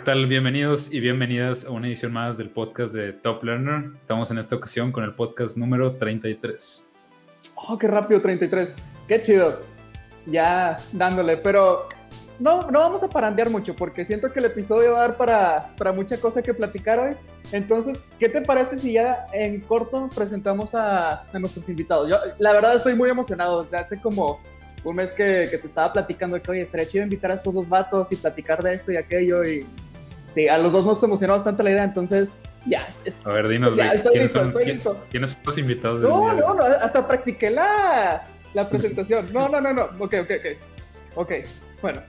¿Qué tal? Bienvenidos y bienvenidas a una edición más del podcast de Top Learner. Estamos en esta ocasión con el podcast número 33. Oh, qué rápido, 33. Qué chido. Ya dándole, pero no, no vamos a parandear mucho porque siento que el episodio va a dar para, para mucha cosa que platicar hoy. Entonces, ¿qué te parece si ya en corto presentamos a, nuestros invitados? Yo, la verdad, estoy muy emocionado. Hace como un mes que, que, te estaba platicando que, oye, estaría chido invitar a estos dos vatos y platicar de esto y aquello. Y sí, a los dos nos emocionó bastante la idea, entonces ya. A ver, dinos, ya, ¿quiénes, listo, son, estoy ¿quién- listo. ¿quiénes son los invitados? No, día? no, no, hasta practiqué la, la presentación. No, no, no, no. Ok, ok, ok. Ok, bueno.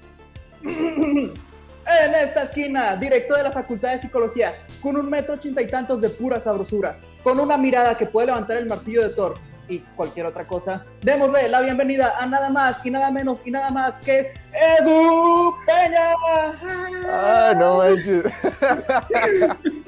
En esta esquina, director de la Facultad de Psicología, con un metro ochenta y tantos de pura sabrosura, con una mirada que puede levantar el martillo de Thor y cualquier otra cosa, démosle la bienvenida a nada más y nada menos y nada más que Edu Peña. Ah, no manches.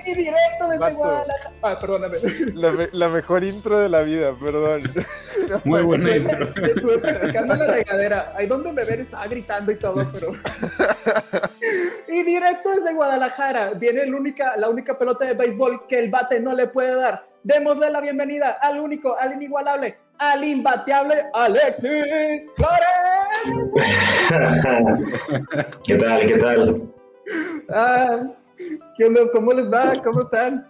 Y directo desde. Guadalajara. Ah, perdóname. La, me- la mejor intro de la vida, perdón. Muy buena intro. estuve practicando en la regadera. Ahí donde me ven estaba gritando y todo, pero. y directo desde Guadalajara viene el única, la única pelota de béisbol que el bate no le puede dar. Démosle la bienvenida al único, al inigualable, al imbateable Alexis Flores. ¿Qué tal? ¿Qué tal? Ah, ¿Qué onda? ¿Cómo les va? ¿Cómo están?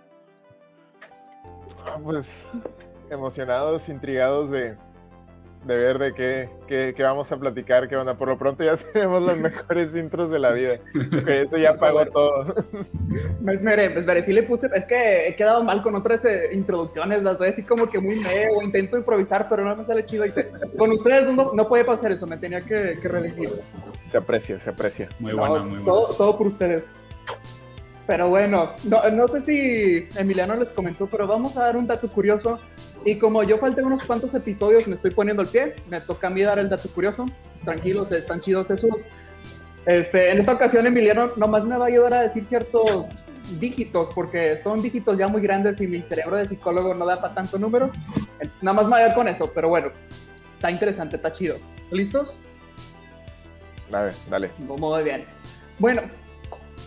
Ah, Pues emocionados, intrigados de, de ver de qué, qué, qué vamos a platicar, qué onda. Por lo pronto ya tenemos las mejores intros de la vida. Que eso ya pagó todo. Me esmeré, me esmeré. Sí le puse, es que he quedado mal con otras eh, introducciones, las doy así como que muy meo, intento improvisar, pero no me sale chido. Y te- con ustedes no, no puede pasar eso, me tenía que, que reelegir. Se aprecia, se aprecia. Muy No, buena, muy buena. todo, todo por ustedes. Pero bueno, no, no sé si Emiliano les comentó, pero vamos a dar un dato curioso. Y como yo falté unos cuantos episodios, me estoy poniendo el pie, me toca a mí dar el dato curioso. Tranquilos, están chidos esos. Este, en esta ocasión, Emiliano nomás me va a ayudar a decir ciertos dígitos, porque son dígitos ya muy grandes y mi cerebro de psicólogo no da para tanto número. Entonces, nada más me voy a ver con eso, pero bueno, está interesante, está chido. ¿Listos? Ver, dale. Muy bien. Bueno,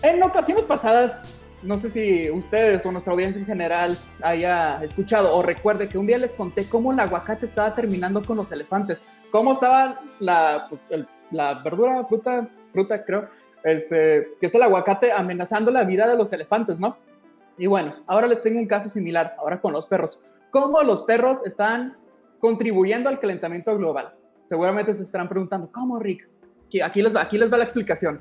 en ocasiones pasadas, no sé si ustedes o nuestra audiencia en general haya escuchado o recuerde que un día les conté cómo el aguacate estaba terminando con los elefantes. Cómo estaba la, verdura, fruta, fruta creo, este, que es el aguacate amenazando la vida de los elefantes, ¿no? Y bueno, ahora les tengo un caso similar, ahora con los perros. ¿Cómo los perros están contribuyendo al calentamiento global? Seguramente se estarán preguntando, ¿cómo, Rick? Aquí les va, aquí les va la explicación.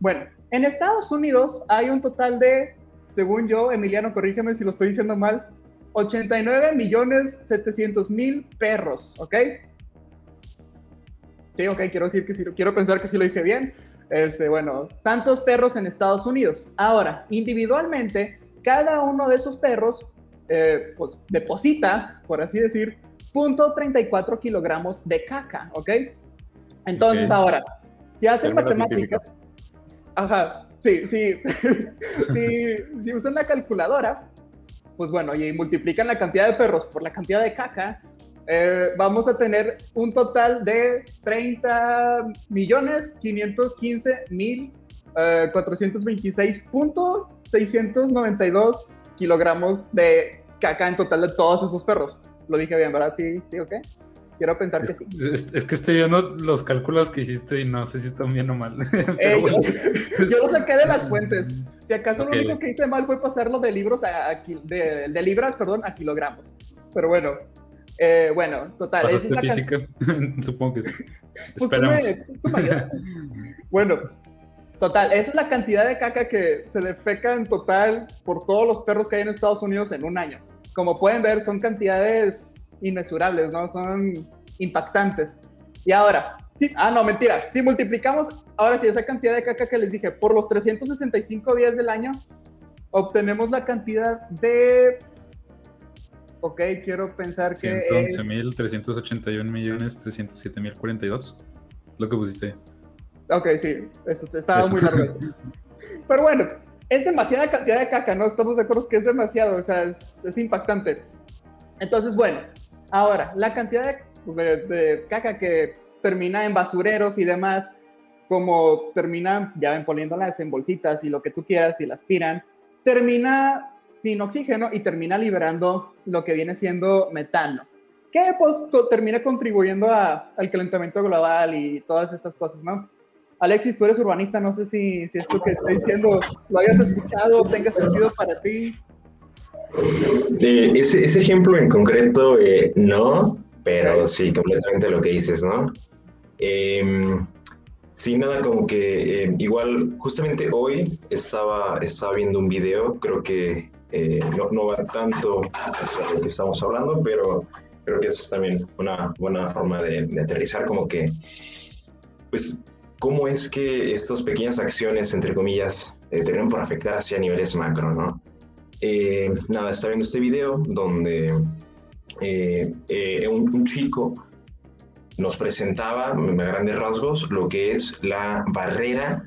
Bueno, en Estados Unidos hay un total de, según yo, Emiliano, corrígeme si lo estoy diciendo mal, 89 millones 700 mil perros, ¿ok? Sí, ok, quiero decir que sí, quiero pensar que sí lo dije bien. Este, bueno, tantos perros en Estados Unidos. Ahora, individualmente, cada uno de esos perros, eh, pues, deposita, por así decir, 0.34 kilogramos de caca, ¿ok? Entonces, ahora, si hacen matemáticas, ajá, sí, sí, si, usan la calculadora, pues bueno, y multiplican la cantidad de perros por la cantidad de caca, eh, vamos a tener un total de 30 millones 515 mil eh, 426.692 kilogramos de caca en total de todos esos perros. Lo dije bien, ¿verdad? Sí, sí, ok. Quiero pensar que sí. es- es que estoy viendo los cálculos que hiciste y no sé si están bien o mal. Eh, yo, yo lo saqué de las fuentes. Si acaso lo único que hice mal fue pasarlo de libros a, de, de libras, perdón, a kilogramos. Pero bueno, eh, bueno, total. esa es ¿Pasaste la can- física? Supongo que sí. Pues Esperamos. tú me bueno, total, esa es la cantidad de caca que se defeca en total por todos los perros que hay en Estados Unidos en un año. Como pueden ver, son cantidades inmesurables, ¿no? Son impactantes. Y ahora, sí, ah, no, mentira, si multiplicamos, ahora sí, esa cantidad de caca que les dije, por los 365 días del año, obtenemos la cantidad de... Ok, quiero pensar que... 111.381 millones 307.042. Lo que pusiste. Ok, sí, esto estaba muy largo. Pero bueno, es demasiada cantidad de caca, ¿no? Estamos de acuerdo que es demasiado, o sea, es, impactante. Entonces, bueno, ahora, la cantidad de, caca que termina en basureros y demás, como terminan, ya ven, poniéndolas en bolsitas y lo que tú quieras y las tiran, termina sin oxígeno y termina liberando lo que viene siendo metano, que pues termina contribuyendo al calentamiento global y todas estas cosas, ¿no? Alexis, tú eres urbanista, no sé si, si esto que estoy diciendo lo hayas escuchado, tenga sentido para ti. Ese, ese, ejemplo en concreto, eh, no, pero sí, completamente lo que dices, ¿no? Eh, sí, nada, como que eh, igual, justamente hoy estaba, estaba viendo un video, creo que eh, no, no, va tanto a lo que estamos hablando, pero creo que es también una buena forma de, de aterrizar, como que, pues, cómo es que estas pequeñas acciones, entre comillas, eh, terminan por afectar hacia niveles macro, ¿no? Eh, nada, está viendo este video donde eh, un, chico nos presentaba a grandes rasgos lo que es la barrera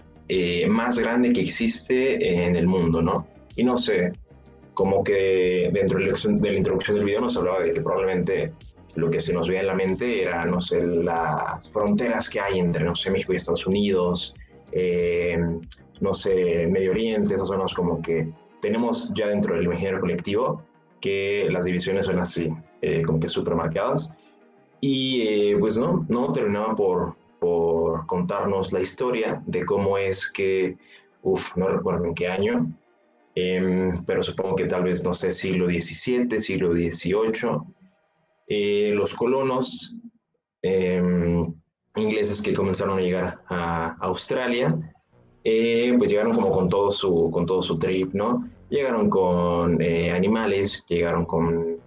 más grande que existe en el mundo, ¿no? Y no sé, como que dentro de la introducción del video nos hablaba de que probablemente lo que se nos veía en la mente era, no sé, las fronteras que hay entre, no sé, México y Estados Unidos, eh, no sé, Medio Oriente, esas zonas como que tenemos ya dentro del imaginario colectivo que las divisiones son así, eh, como que súper marcadas. Y eh, pues no, no terminaba por, por contarnos la historia de cómo es que, uff, no recuerdo en qué año, em, pero supongo que tal vez, no sé, siglo XVII, siglo XVIII, eh, los colonos em, ingleses que comenzaron a llegar a Australia, eh, pues llegaron como con todo su, con todo su trip, ¿no? Llegaron con eh, animales, llegaron con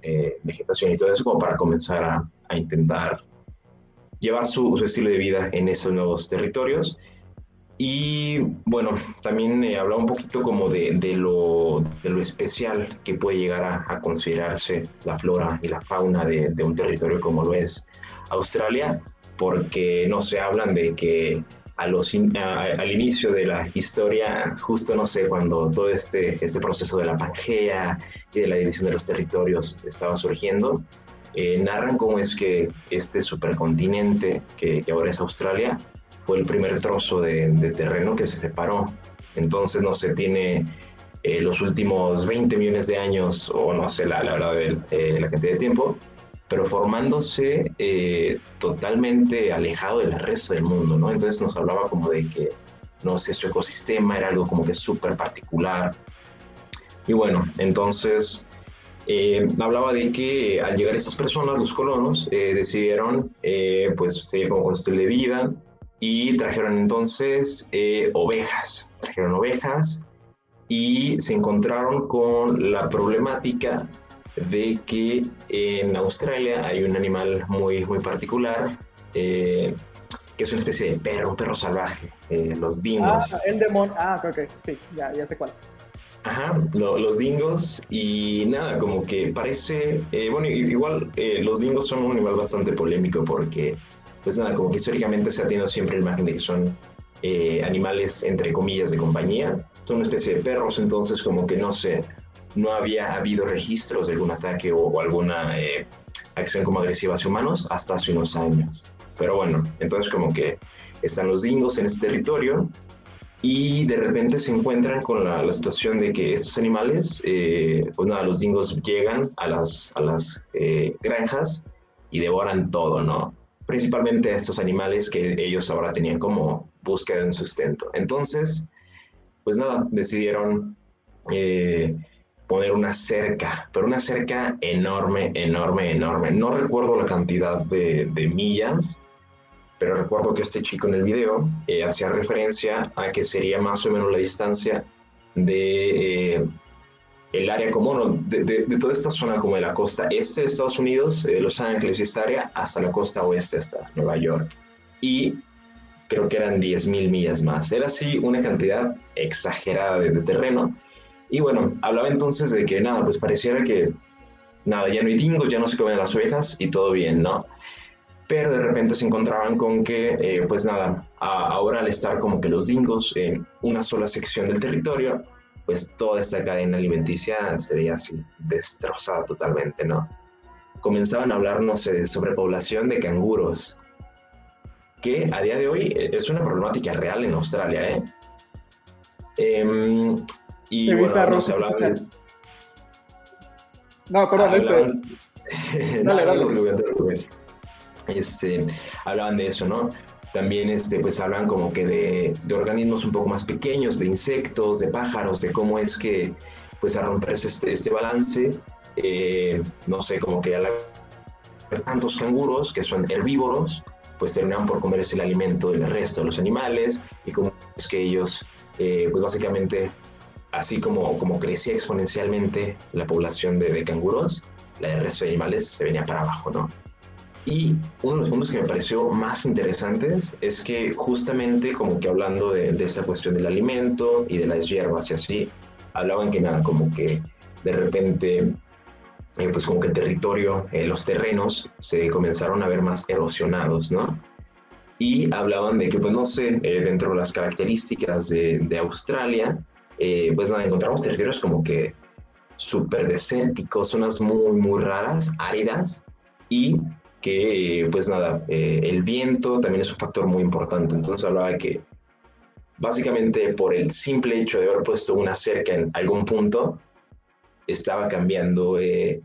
vegetación y todo eso como para comenzar a, a intentar llevar su, su, estilo de vida en esos nuevos territorios. Y bueno, también eh, hablaba un poquito como de, de, lo, de, lo, especial que puede llegar a, a, considerarse la flora y la fauna de, de, un territorio como lo es Australia, porque no se hablan de que a los al inicio de la historia, justo no sé, cuando todo este, este proceso de la Pangea y de la división de los territorios estaba surgiendo, eh, narran cómo es que este supercontinente que, que ahora es Australia, fue el primer trozo de, terreno que se separó. Entonces, no se tiene eh, los últimos 20 millones de años, o no sé la, la verdad, eh, la cantidad de tiempo, pero formándose eh, totalmente alejado del resto del mundo, ¿no? Entonces nos hablaba como de que, no sé, su ecosistema era algo como que súper particular. Y bueno, entonces hablaba de que al llegar estas personas, los colonos, decidieron pues seguir como con estilo de vida, y trajeron entonces eh, ovejas, trajeron ovejas y se encontraron con la problemática de que en Australia hay un animal muy, muy particular, eh, que es una especie de perro, un perro salvaje, eh, los dingos. Ah, el demonio, ah, ok, sí, ya, ya sé cuál. Ajá, los dingos y nada, como que parece, bueno, igual los dingos son un animal bastante polémico porque pues nada, como que históricamente se ha tenido siempre la imagen de que son eh, animales entre comillas de compañía, son una especie de perros, entonces como que no sé, no había habido registros de algún ataque o, alguna eh, acción como agresiva hacia humanos hasta hace unos años. Pero bueno, entonces como que están los dingos en este territorio y de repente se encuentran con la, situación de que estos animales, eh, pues nada, los dingos llegan a las, a las granjas y devoran todo, ¿no? principalmente a estos animales que ellos ahora tenían como búsqueda en sustento. Entonces, pues nada, decidieron eh, poner una cerca, pero una cerca enorme, enorme, enorme. No recuerdo la cantidad de, millas, pero recuerdo que este chico en el video eh, hacía referencia a que sería más o menos la distancia de, eh, el área común de, de, toda esta zona como de la costa este de Estados Unidos, de Los Ángeles y esta área, hasta la costa oeste, hasta Nueva York. Y creo que eran 10.000 millas más. Era así una cantidad exagerada de, terreno. Y bueno, hablaba entonces de que nada, pues pareciera que nada, ya no hay dingos, ya no se comen las ovejas y todo bien, ¿no? Pero de repente se encontraban con que, eh, pues nada, ahora al estar como que los dingos en una sola sección del territorio, pues toda esta cadena alimenticia se veía así destrozada totalmente, ¿no? Comenzaban a hablarnos de sobrepoblación de canguros, que a día de hoy eh, es una problemática real en Australia, ¿eh? Em, y bueno, no se hablaba de... No, perdón, hablaban... dale, dale. Este, hablaban de eso, ¿no? También este, pues hablan como que de, de, organismos un poco más pequeños, de insectos, de pájaros, de cómo es que pues a romperse este, este balance, eh, no sé, como que al haber tantos canguros que son herbívoros, pues terminan por comerse el alimento del resto de los animales y cómo es que ellos, eh, pues básicamente, así como, como crecía exponencialmente la población de, de canguros, la del resto de animales se venía para abajo, ¿no? Y uno de los puntos que me pareció más interesantes es que justamente como que hablando de, de esta cuestión del alimento y de las hierbas y así, hablaban que nada, como que de repente, eh, pues como que el territorio, eh, los terrenos se comenzaron a ver más erosionados, ¿no? Y hablaban de que, pues no sé, eh, dentro de las características de, de Australia, pues nada, encontramos territorios como que súper desérticos, zonas muy, muy raras, áridas, y que pues nada, eh, el viento también es un factor muy importante. Entonces hablaba que básicamente por el simple hecho de haber puesto una cerca en algún punto, estaba cambiando eh,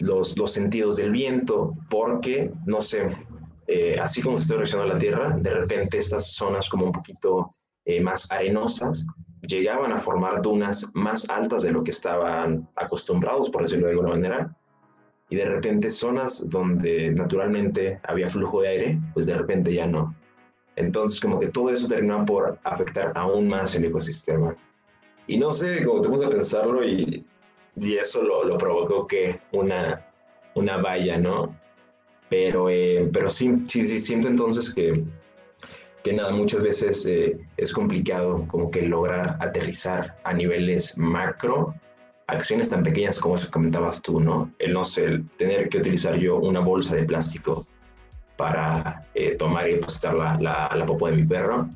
los, los sentidos del viento, porque, no sé, eh, así como se está erosionando la Tierra, de repente estas zonas como un poquito más arenosas llegaban a formar dunas más altas de lo que estaban acostumbrados, por decirlo de alguna manera, y de repente zonas donde naturalmente había flujo de aire, pues de repente ya no. Entonces como que todo eso terminó por afectar aún más el ecosistema. Y no sé, como te puse pensarlo y, y eso lo, lo, provocó que una, una valla, ¿no? Pero, eh, pero sí, sí, siento entonces que, que nada, muchas veces eh, es complicado como que lograr aterrizar a niveles macro acciones tan pequeñas como eso comentabas tú, ¿no? El no sé, el tener que utilizar yo una bolsa de plástico para eh, tomar y depositar la, la, la, popó de mi perro,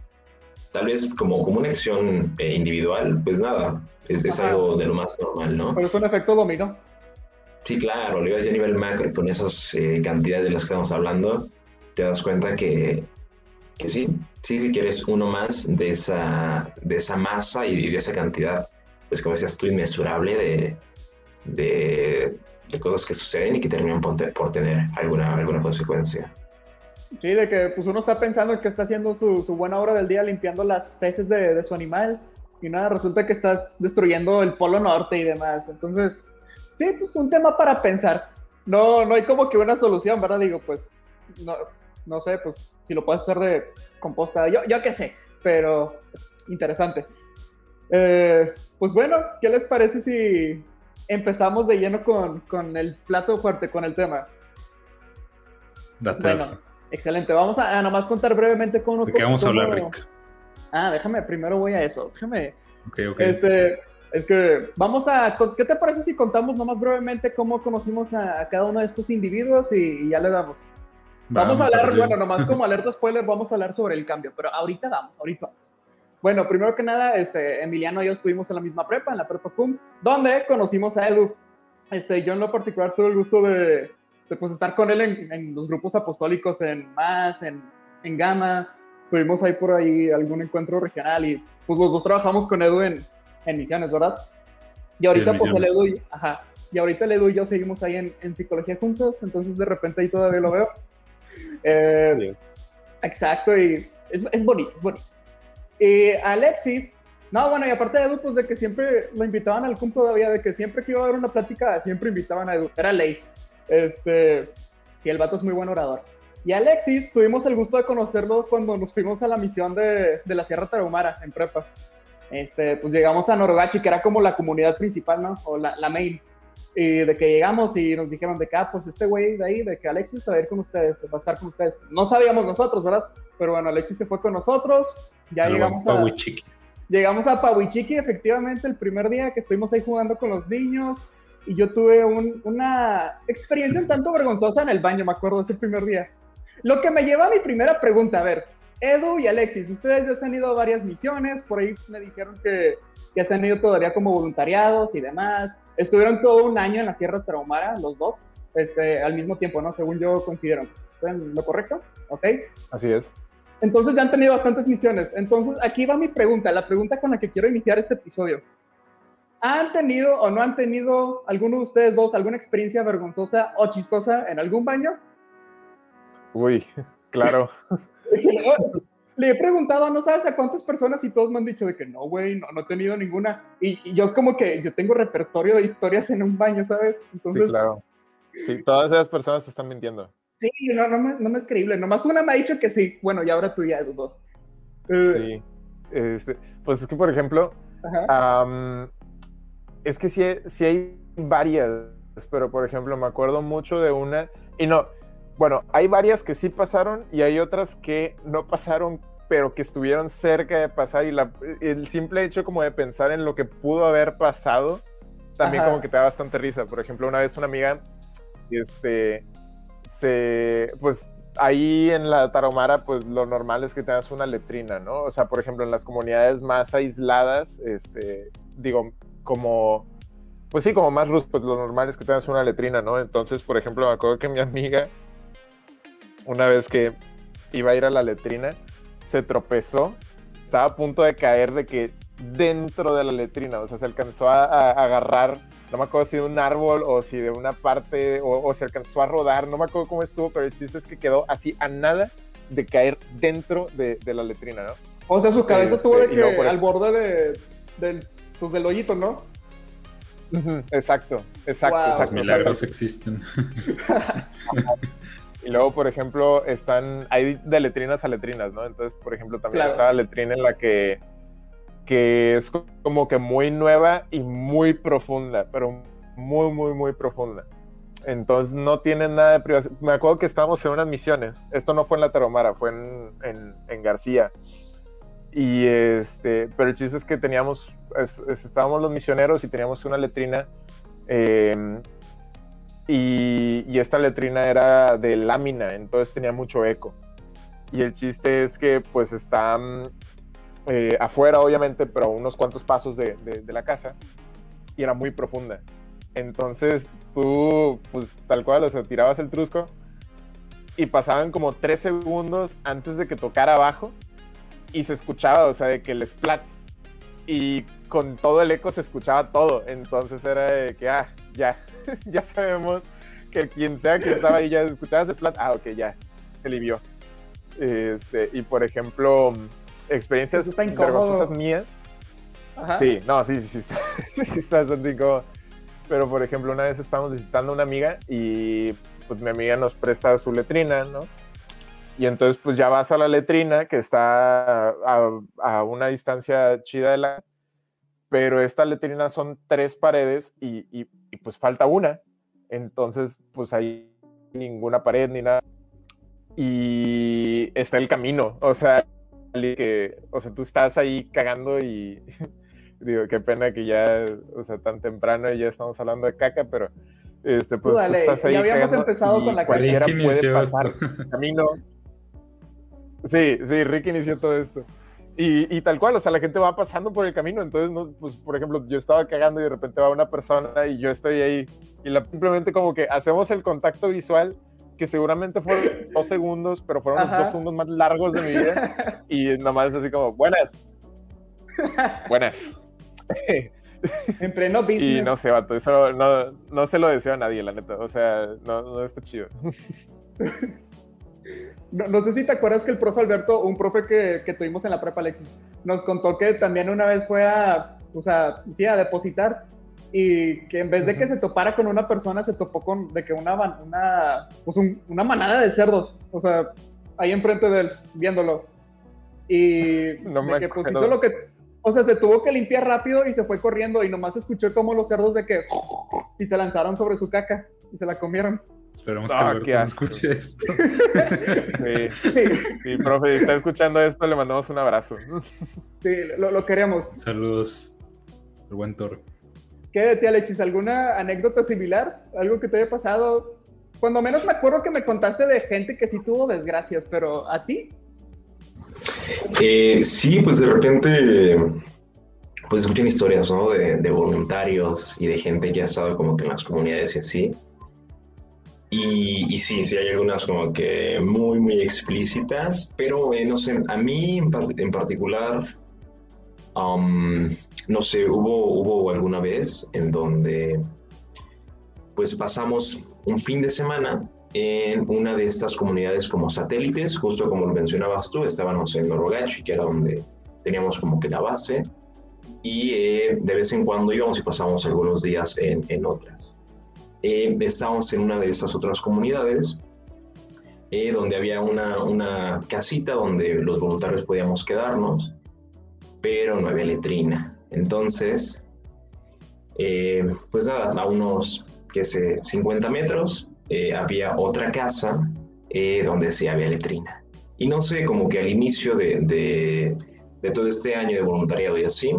tal vez como, como una acción eh, individual, pues nada, es, es algo de lo más normal, ¿no? Pero es un efecto dominó. Sí, claro, lo ibas ya a nivel macro con esas eh, cantidades de las que estamos hablando, te das cuenta que, que sí, sí, si quieres uno más de esa, de esa masa y de esa cantidad, pues como decías tú, inmesurable de, de, de, cosas que suceden y que terminan por, tener alguna, alguna consecuencia. Sí, de que pues uno está pensando que está haciendo su, su buena hora del día limpiando las feces de, de, su animal y nada, resulta que está destruyendo el polo norte y demás. Entonces, sí, pues un tema para pensar. No, no hay como que una solución, ¿verdad? Digo, pues, no, no sé, pues si lo puedes hacer de composta, yo, yo qué sé, pero interesante. Eh, pues bueno, ¿qué les parece si empezamos de lleno con, con el plato fuerte, con el tema? Date, bueno, date. excelente. Vamos a, a, nomás contar brevemente cómo... ¿De qué vamos cómo... a hablar, Rick? Ah, déjame, primero voy a eso. Déjame... Ok, ok. Este, es que vamos a... ¿Qué te parece si contamos nomás brevemente cómo conocimos a, a cada uno de estos individuos y, y ya le damos? Vamos, vamos a hablar, bueno, nomás como alerta spoiler, vamos a hablar sobre el cambio, pero ahorita vamos, ahorita vamos. Bueno, primero que nada, este, Emiliano y yo estuvimos en la misma prepa, en la prepa CUM, donde conocimos a Edu. Este, yo en lo particular tuve el gusto de, de pues, estar con él en, en, los grupos apostólicos en MAS, en, en Gama. Tuvimos ahí por ahí algún encuentro regional y pues los dos trabajamos con Edu en, en misiones, ¿verdad? Y ahorita sí, pues el Edu, y, ajá, y ahorita el Edu y yo seguimos ahí en, en psicología juntos, entonces de repente ahí todavía lo veo. Eh. Exacto, y es, es bonito, es bonito. Y Alexis, no, bueno, y aparte de Edu, pues de que siempre lo invitaban al CUM todavía, de que siempre que iba a haber una plática, siempre invitaban a Edu, era ley. Este, y el vato es muy buen orador. Y Alexis, tuvimos el gusto de conocerlo cuando nos fuimos a la misión de, de la Sierra Tarahumara, en prepa. este, pues llegamos a Norogachi, que era como la comunidad principal, ¿no? O la, la main. Y de que llegamos y nos dijeron de que, ah, pues este güey de ahí, de que Alexis va a ir con ustedes, va a estar con ustedes. No sabíamos nosotros, ¿verdad? Pero bueno, Alexis se fue con nosotros, ya llegamos a... Llegamos a Pawichiki, efectivamente, el primer día que estuvimos ahí jugando con los niños, y yo tuve una experiencia un tanto vergonzosa en el baño, me acuerdo, ese primer día. Lo que me lleva a mi primera pregunta, a ver, Edu y Alexis, ustedes ya se han ido a varias misiones, por ahí me dijeron que ya se han ido todavía como voluntariados y demás. Estuvieron todo un año en la Sierra Tarahumara, los dos, este, al mismo tiempo, ¿no? Según yo considero. ¿Lo correcto? ¿Ok? Así es. Entonces ya han tenido bastantes misiones. Entonces aquí va mi pregunta, la pregunta con la que quiero iniciar este episodio. ¿Han tenido o no han tenido alguno de ustedes dos alguna experiencia vergonzosa o chistosa en algún baño? Uy, claro. Le he preguntado, no sabes a cuántas personas y todos me han dicho de que no, güey, no, no he tenido ninguna. Y, yo es como que yo tengo repertorio de historias en un baño, ¿sabes? Entonces, sí, claro. Sí, todas esas personas te están mintiendo. Sí, no, no, me, no me es creíble. Nomás una me ha dicho que sí. Bueno, y ahora tú ya, dos. Eh, sí. Este, pues es que, por ejemplo, es que sí, sí hay varias, pero por ejemplo, me acuerdo mucho de una, y no, bueno, hay varias que sí pasaron y hay otras que no pasaron, pero que estuvieron cerca de pasar y la, el simple hecho como de pensar en lo que pudo haber pasado, también como que te da bastante risa. Por ejemplo, una vez una amiga, este, se, pues ahí en la Tarahumara, pues lo normal es que tengas una letrina, ¿no? O sea, por ejemplo, en las comunidades más aisladas, este, digo, como, pues sí, como más rus, pues lo normal es que tengas una letrina, ¿no? Entonces, por ejemplo, me acuerdo que mi amiga, una vez que iba a ir a la letrina, se tropezó, estaba a punto de caer de que dentro de la letrina, o sea, se alcanzó a, agarrar, no me acuerdo si de un árbol o si de una parte, o, se alcanzó a rodar, no me acuerdo cómo estuvo, pero el chiste es que quedó así a nada de caer dentro de, la letrina, ¿no? O sea, su cabeza estuvo de este, que al borde de, del pues del hoyito, ¿no? Exacto, exacto, exacto. Los milagros existen. y luego, por ejemplo, están, hay de letrinas a letrinas, ¿no? Entonces, por ejemplo, también está la letrina en la que, que es como que muy nueva y muy profunda, pero muy, muy, muy profunda. Entonces no tiene nada de privacidad. Me acuerdo que estábamos en unas misiones. Esto no fue en la Taromara, fue en, en, en García. Y este, pero el chiste es que teníamos, estábamos los misioneros y teníamos una letrina. Em, y, esta letrina era de lámina, entonces tenía mucho eco. Y el chiste es que pues está eh, afuera, obviamente, pero a unos cuantos pasos de, de, la casa. Y era muy profunda. Entonces tú, pues tal cual, o sea, tirabas el trusco y pasaban como tres segundos antes de que tocara abajo y se escuchaba, o sea, de que el splat. Y con todo el eco se escuchaba todo. Entonces era de que, ah, ya, ya sabemos que quien sea que estaba ahí ya escuchaba splat. Ah, ok, ya, se alivió. Este, y por ejemplo, experiencias vergonzosas mías. Sí, no, sí, sí, sí, está, sí, está bastante incómodo. Pero por ejemplo, una vez estábamos visitando a una amiga y pues mi amiga nos presta su letrina, ¿no? Y entonces pues ya vas a la letrina que está a, una distancia chida de la... Pero esta letrina son tres paredes y, y, pues falta una. Entonces pues hay ninguna pared ni nada. Y está el camino. O sea, que, o sea, tú estás ahí cagando y digo, qué pena que ya, o sea, tan temprano y ya estamos hablando de caca, pero este, pues tú, estás ahí. Ya habíamos empezado con la cualquiera puede pasar el camino. Sí, sí, Rick inició todo esto. Y, tal cual, o sea, la gente va pasando por el camino, entonces, no, pues, por ejemplo, yo estaba cagando y de repente va una persona y yo estoy ahí y simplemente como que hacemos el contacto visual que seguramente fueron dos segundos, pero fueron los dos segundos más largos de mi vida y nomás es así como, buenas, buenas. En pleno business. Y no sé, vato, eso no, no se lo deseo a nadie, la neta, o sea, no, no está chido. No, sé si te acuerdas que el profe Alberto, un profe que, que, tuvimos en la prepa Alexis, nos contó que también una vez fue a, o sea, sí, a depositar y que en vez de que se topara con una persona, se topó con de que una, una, pues una manada de cerdos, o sea, ahí enfrente de él, viéndolo. Y no me que pues hizo lo que, O sea, se tuvo que limpiar rápido y se fue corriendo y nomás escuchó como los cerdos de que... Y se lanzaron sobre su caca y se la comieron. Esperemos Ah, que qué Alberto no escuche esto. Sí, Sí, sí, profe, si está escuchando esto, le mandamos un abrazo. sí, lo, lo queremos. Saludos al buen Toro. ¿Qué de ti, Alexis? ¿Alguna anécdota similar? ¿Algo que te haya pasado? Cuando menos me acuerdo que me contaste de gente que sí tuvo desgracias, pero ¿a ti? Eh, sí, pues de repente, pues escuchan historias, ¿no? De, de voluntarios y de gente que ha estado como que en las comunidades y así. Y, y sí, sí hay algunas como que muy, muy explícitas, pero eh, no sé, a mí en, par- en particular, um, no sé, hubo, hubo alguna vez en donde pues pasamos un fin de semana en una de estas comunidades como satélites, justo como lo mencionabas tú, estábamos en Norogachi, que era donde teníamos como que la base, y eh, de vez en cuando íbamos y pasábamos algunos días en, en otras. Eh, estábamos en una de esas otras comunidades, eh, donde había una, una casita donde los voluntarios podíamos quedarnos, pero no había letrina. Entonces, eh, pues nada, a unos, qué sé, 50 metros, eh, había otra casa eh, donde sí había letrina. Y no sé, como que al inicio de, de todo este año de voluntariado y así,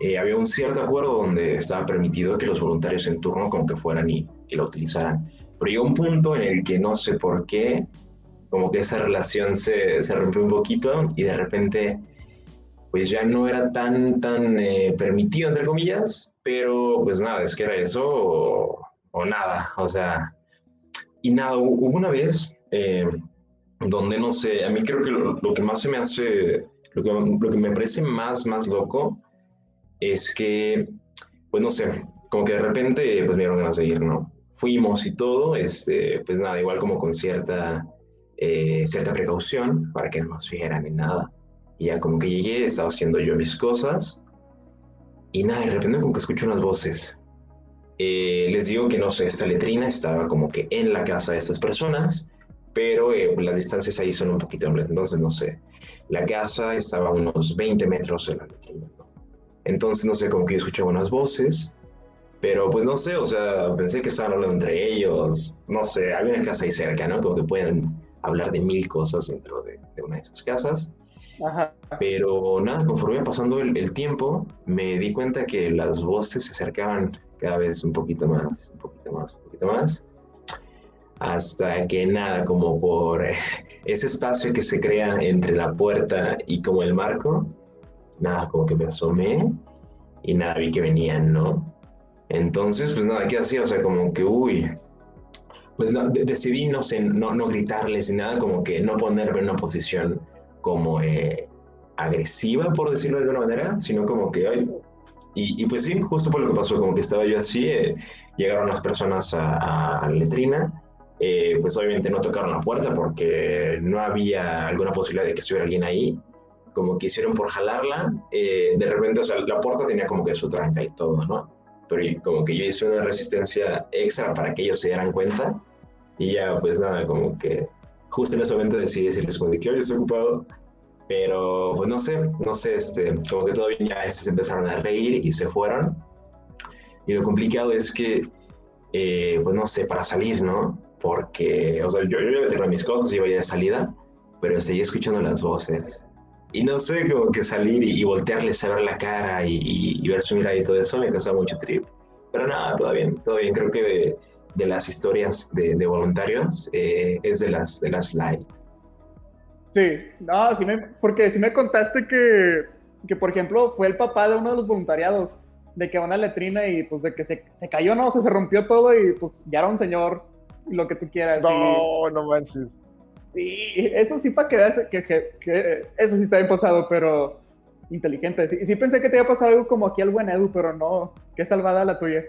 eh, había un cierto acuerdo donde estaba permitido que los voluntarios en turno como que fueran y, y lo utilizaran. Pero llegó un punto en el que no sé por qué, como que esa relación se, se rompió un poquito y de repente pues ya no era tan, tan eh, permitido, entre comillas, pero pues nada, es que era eso o, o nada, o sea, y nada, hu- hubo una vez eh, donde no sé, a mí creo que lo, lo que más se me hace, lo que, lo que me parece más, más loco es que, pues no sé, como que de repente pues me dieron ganas ¿no? Fuimos y todo, este, pues nada, igual como con cierta, eh, cierta precaución para que no nos vieran ni nada. Y ya como que llegué, estaba haciendo yo mis cosas y nada, de repente como que escucho unas voces. Eh, les digo que no sé, esta letrina estaba como que en la casa de estas personas, pero eh, las distancias ahí son un poquito amplias, entonces no sé. La casa estaba a unos 20 metros de la letrina. Entonces no sé, como que yo escuchaba unas voces, pero pues no sé, o sea, pensé que estaban hablando entre ellos, no sé, había una casa ahí cerca, ¿no? Como que pueden hablar de mil cosas dentro de, de una de esas casas. Ajá. Pero nada, conforme iba pasando el, el tiempo, me di cuenta que las voces se acercaban cada vez un poquito más, un poquito más, un poquito más, hasta que nada, como por ese espacio que se crea entre la puerta y como el marco, nada, como que me asomé y nada, vi que venían, ¿no? Entonces, pues nada, ¿qué hacía? O sea, como que, uy, pues no, de- decidí, no sé, no, no gritarles ni nada, como que no ponerme en una posición como eh, agresiva, por decirlo de alguna manera, sino como que, ay, y, y pues sí, justo por lo que pasó, como que estaba yo así, eh, llegaron las personas a, a- a la letrina, eh, pues obviamente no tocaron la puerta porque no había alguna posibilidad de que estuviera alguien ahí, como que hicieron por jalarla, eh, de repente, o sea, la puerta tenía como que su tranca y todo, ¿no? Pero como que yo hice una resistencia extra para que ellos se dieran cuenta, y ya, pues nada, como que justo en ese momento decidí decirles como de que hoy estoy ocupado, pero pues no sé, no sé, este, como que todavía ya se empezaron a reír y se fueron. Y lo complicado es que, eh, pues no sé, para salir, ¿no? Porque, o sea, yo, yo ya tenía mis cosas, iba ya de salida, pero seguía escuchando las voces. Y no sé, como que salir y, y voltearles a ver la cara y, y- y ver su mirada y todo eso me causaba mucho trip. Pero nada, todo bien, todo bien. Creo que de, de las historias de, de voluntarios eh, es de las, de las light. Sí, no, sí me, porque sí me contaste que, que, por ejemplo, fue el papá de uno de los voluntariados, de que va a una letrina y pues de que se, se cayó, ¿no? O sea, se rompió todo y pues ya era un señor, lo que tú quieras. No, no manches. Y eso sí para que veas que, eso sí está bien pasado, pero inteligente. Sí, sí pensé que te iba a pasar algo como aquí al buen Edu, pero no, qué salvada la tuya.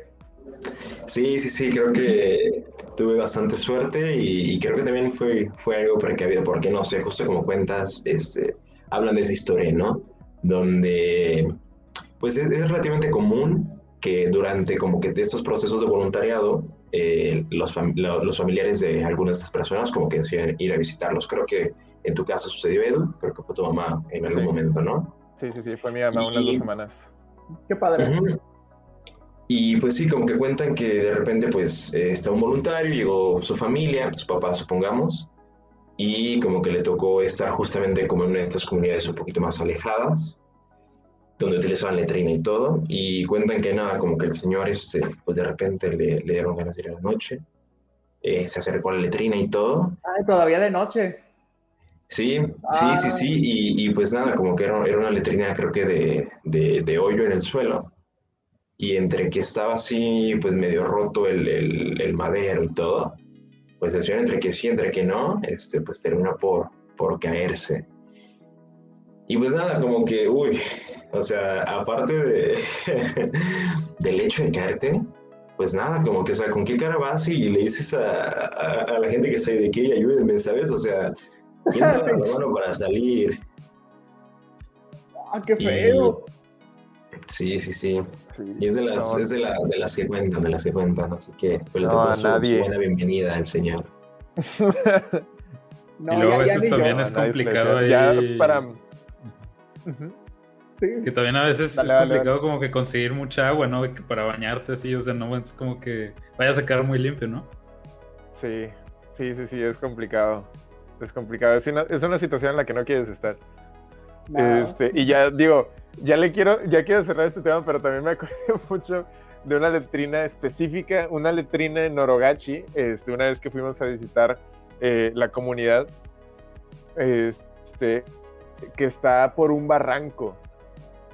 Sí, sí, sí, creo que tuve bastante suerte y, creo que también fue, fue algo precavido, porque no sé, justo como cuentas, este, hablan de esa historia, ¿no? Donde, pues es, es relativamente común que durante como que estos procesos de voluntariado, eh, los, fam- lo- los familiares de algunas de estas personas como que decían ir a visitarlos. Creo que en tu caso sucedió, Edu, creo que fue tu mamá en algún Sí. momento, ¿no? Sí, sí, sí, fue mi mamá unas Y- dos semanas. Qué padre. Ujú. Y pues sí, como que cuentan que de repente pues eh, está un voluntario, llegó su familia, su papá supongamos, y como que le tocó estar justamente como en una de estas comunidades un poquito más alejadas, donde utilizaban letrina y todo, y cuentan que nada, como que el señor este, pues de repente le, le dieron ganas de ir a la noche, eh, se acercó a la letrina y todo, Ay, todavía de noche. Sí, Ah. sí, sí, sí, y, y pues nada, como que era, era una letrina creo que de, de, de hoyo en el suelo, y entre que estaba así, pues medio roto el, el, el madero y todo, pues el señor entre que sí, entre que no, este, pues termina por, por caerse. Y pues nada, como que, uy, o sea, aparte de, del hecho de caerte, pues nada, como que, o sea, ¿con qué cara vas y le dices a, a, a la gente que está ahí de que ayúdenme, ¿sabes? O sea, ¿quién te da la mano para salir? Ah, qué Y- feo. Sí, sí, sí. Sí. Y es de las, No, es de, la- de las que cuentan, de las que cuentan, así que pues, le No, tocó a su, su nadie. buena bienvenida al señor. No, y luego a veces yo. también es le complicado ahí. Ya para... Sí. Que también a veces Dale, es dale, complicado como que conseguir mucha agua, ¿no? Que para bañarte así, o sea, no es como que vayas a quedar muy limpio, ¿no? Sí, sí, sí, sí, es complicado. Es complicado. Es una, es una situación en la que no quieres estar. No. Este, y ya digo, ya le quiero, ya quiero cerrar este tema, pero también me acordé mucho de una letrina específica, una letrina en Norogachi, este, una vez que fuimos a visitar eh, la comunidad, este, que está por un barranco.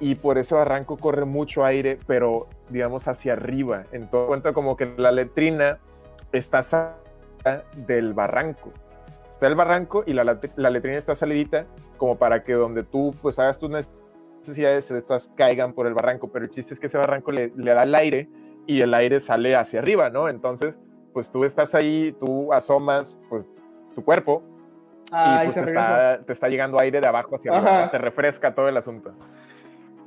Y por ese barranco corre mucho aire, pero digamos hacia arriba. En todo cuenta como que la letrina está salida del barranco. Está el barranco y la, la letrina está salidita como para que donde tú pues hagas tus necesidades estas caigan por el barranco, pero el chiste es que ese barranco le, le da el aire y el aire sale hacia arriba, ¿no? Entonces, pues tú estás ahí, tú asomas pues tu cuerpo Ay, y pues te está, te está llegando aire de abajo hacia arriba, te refresca todo el asunto.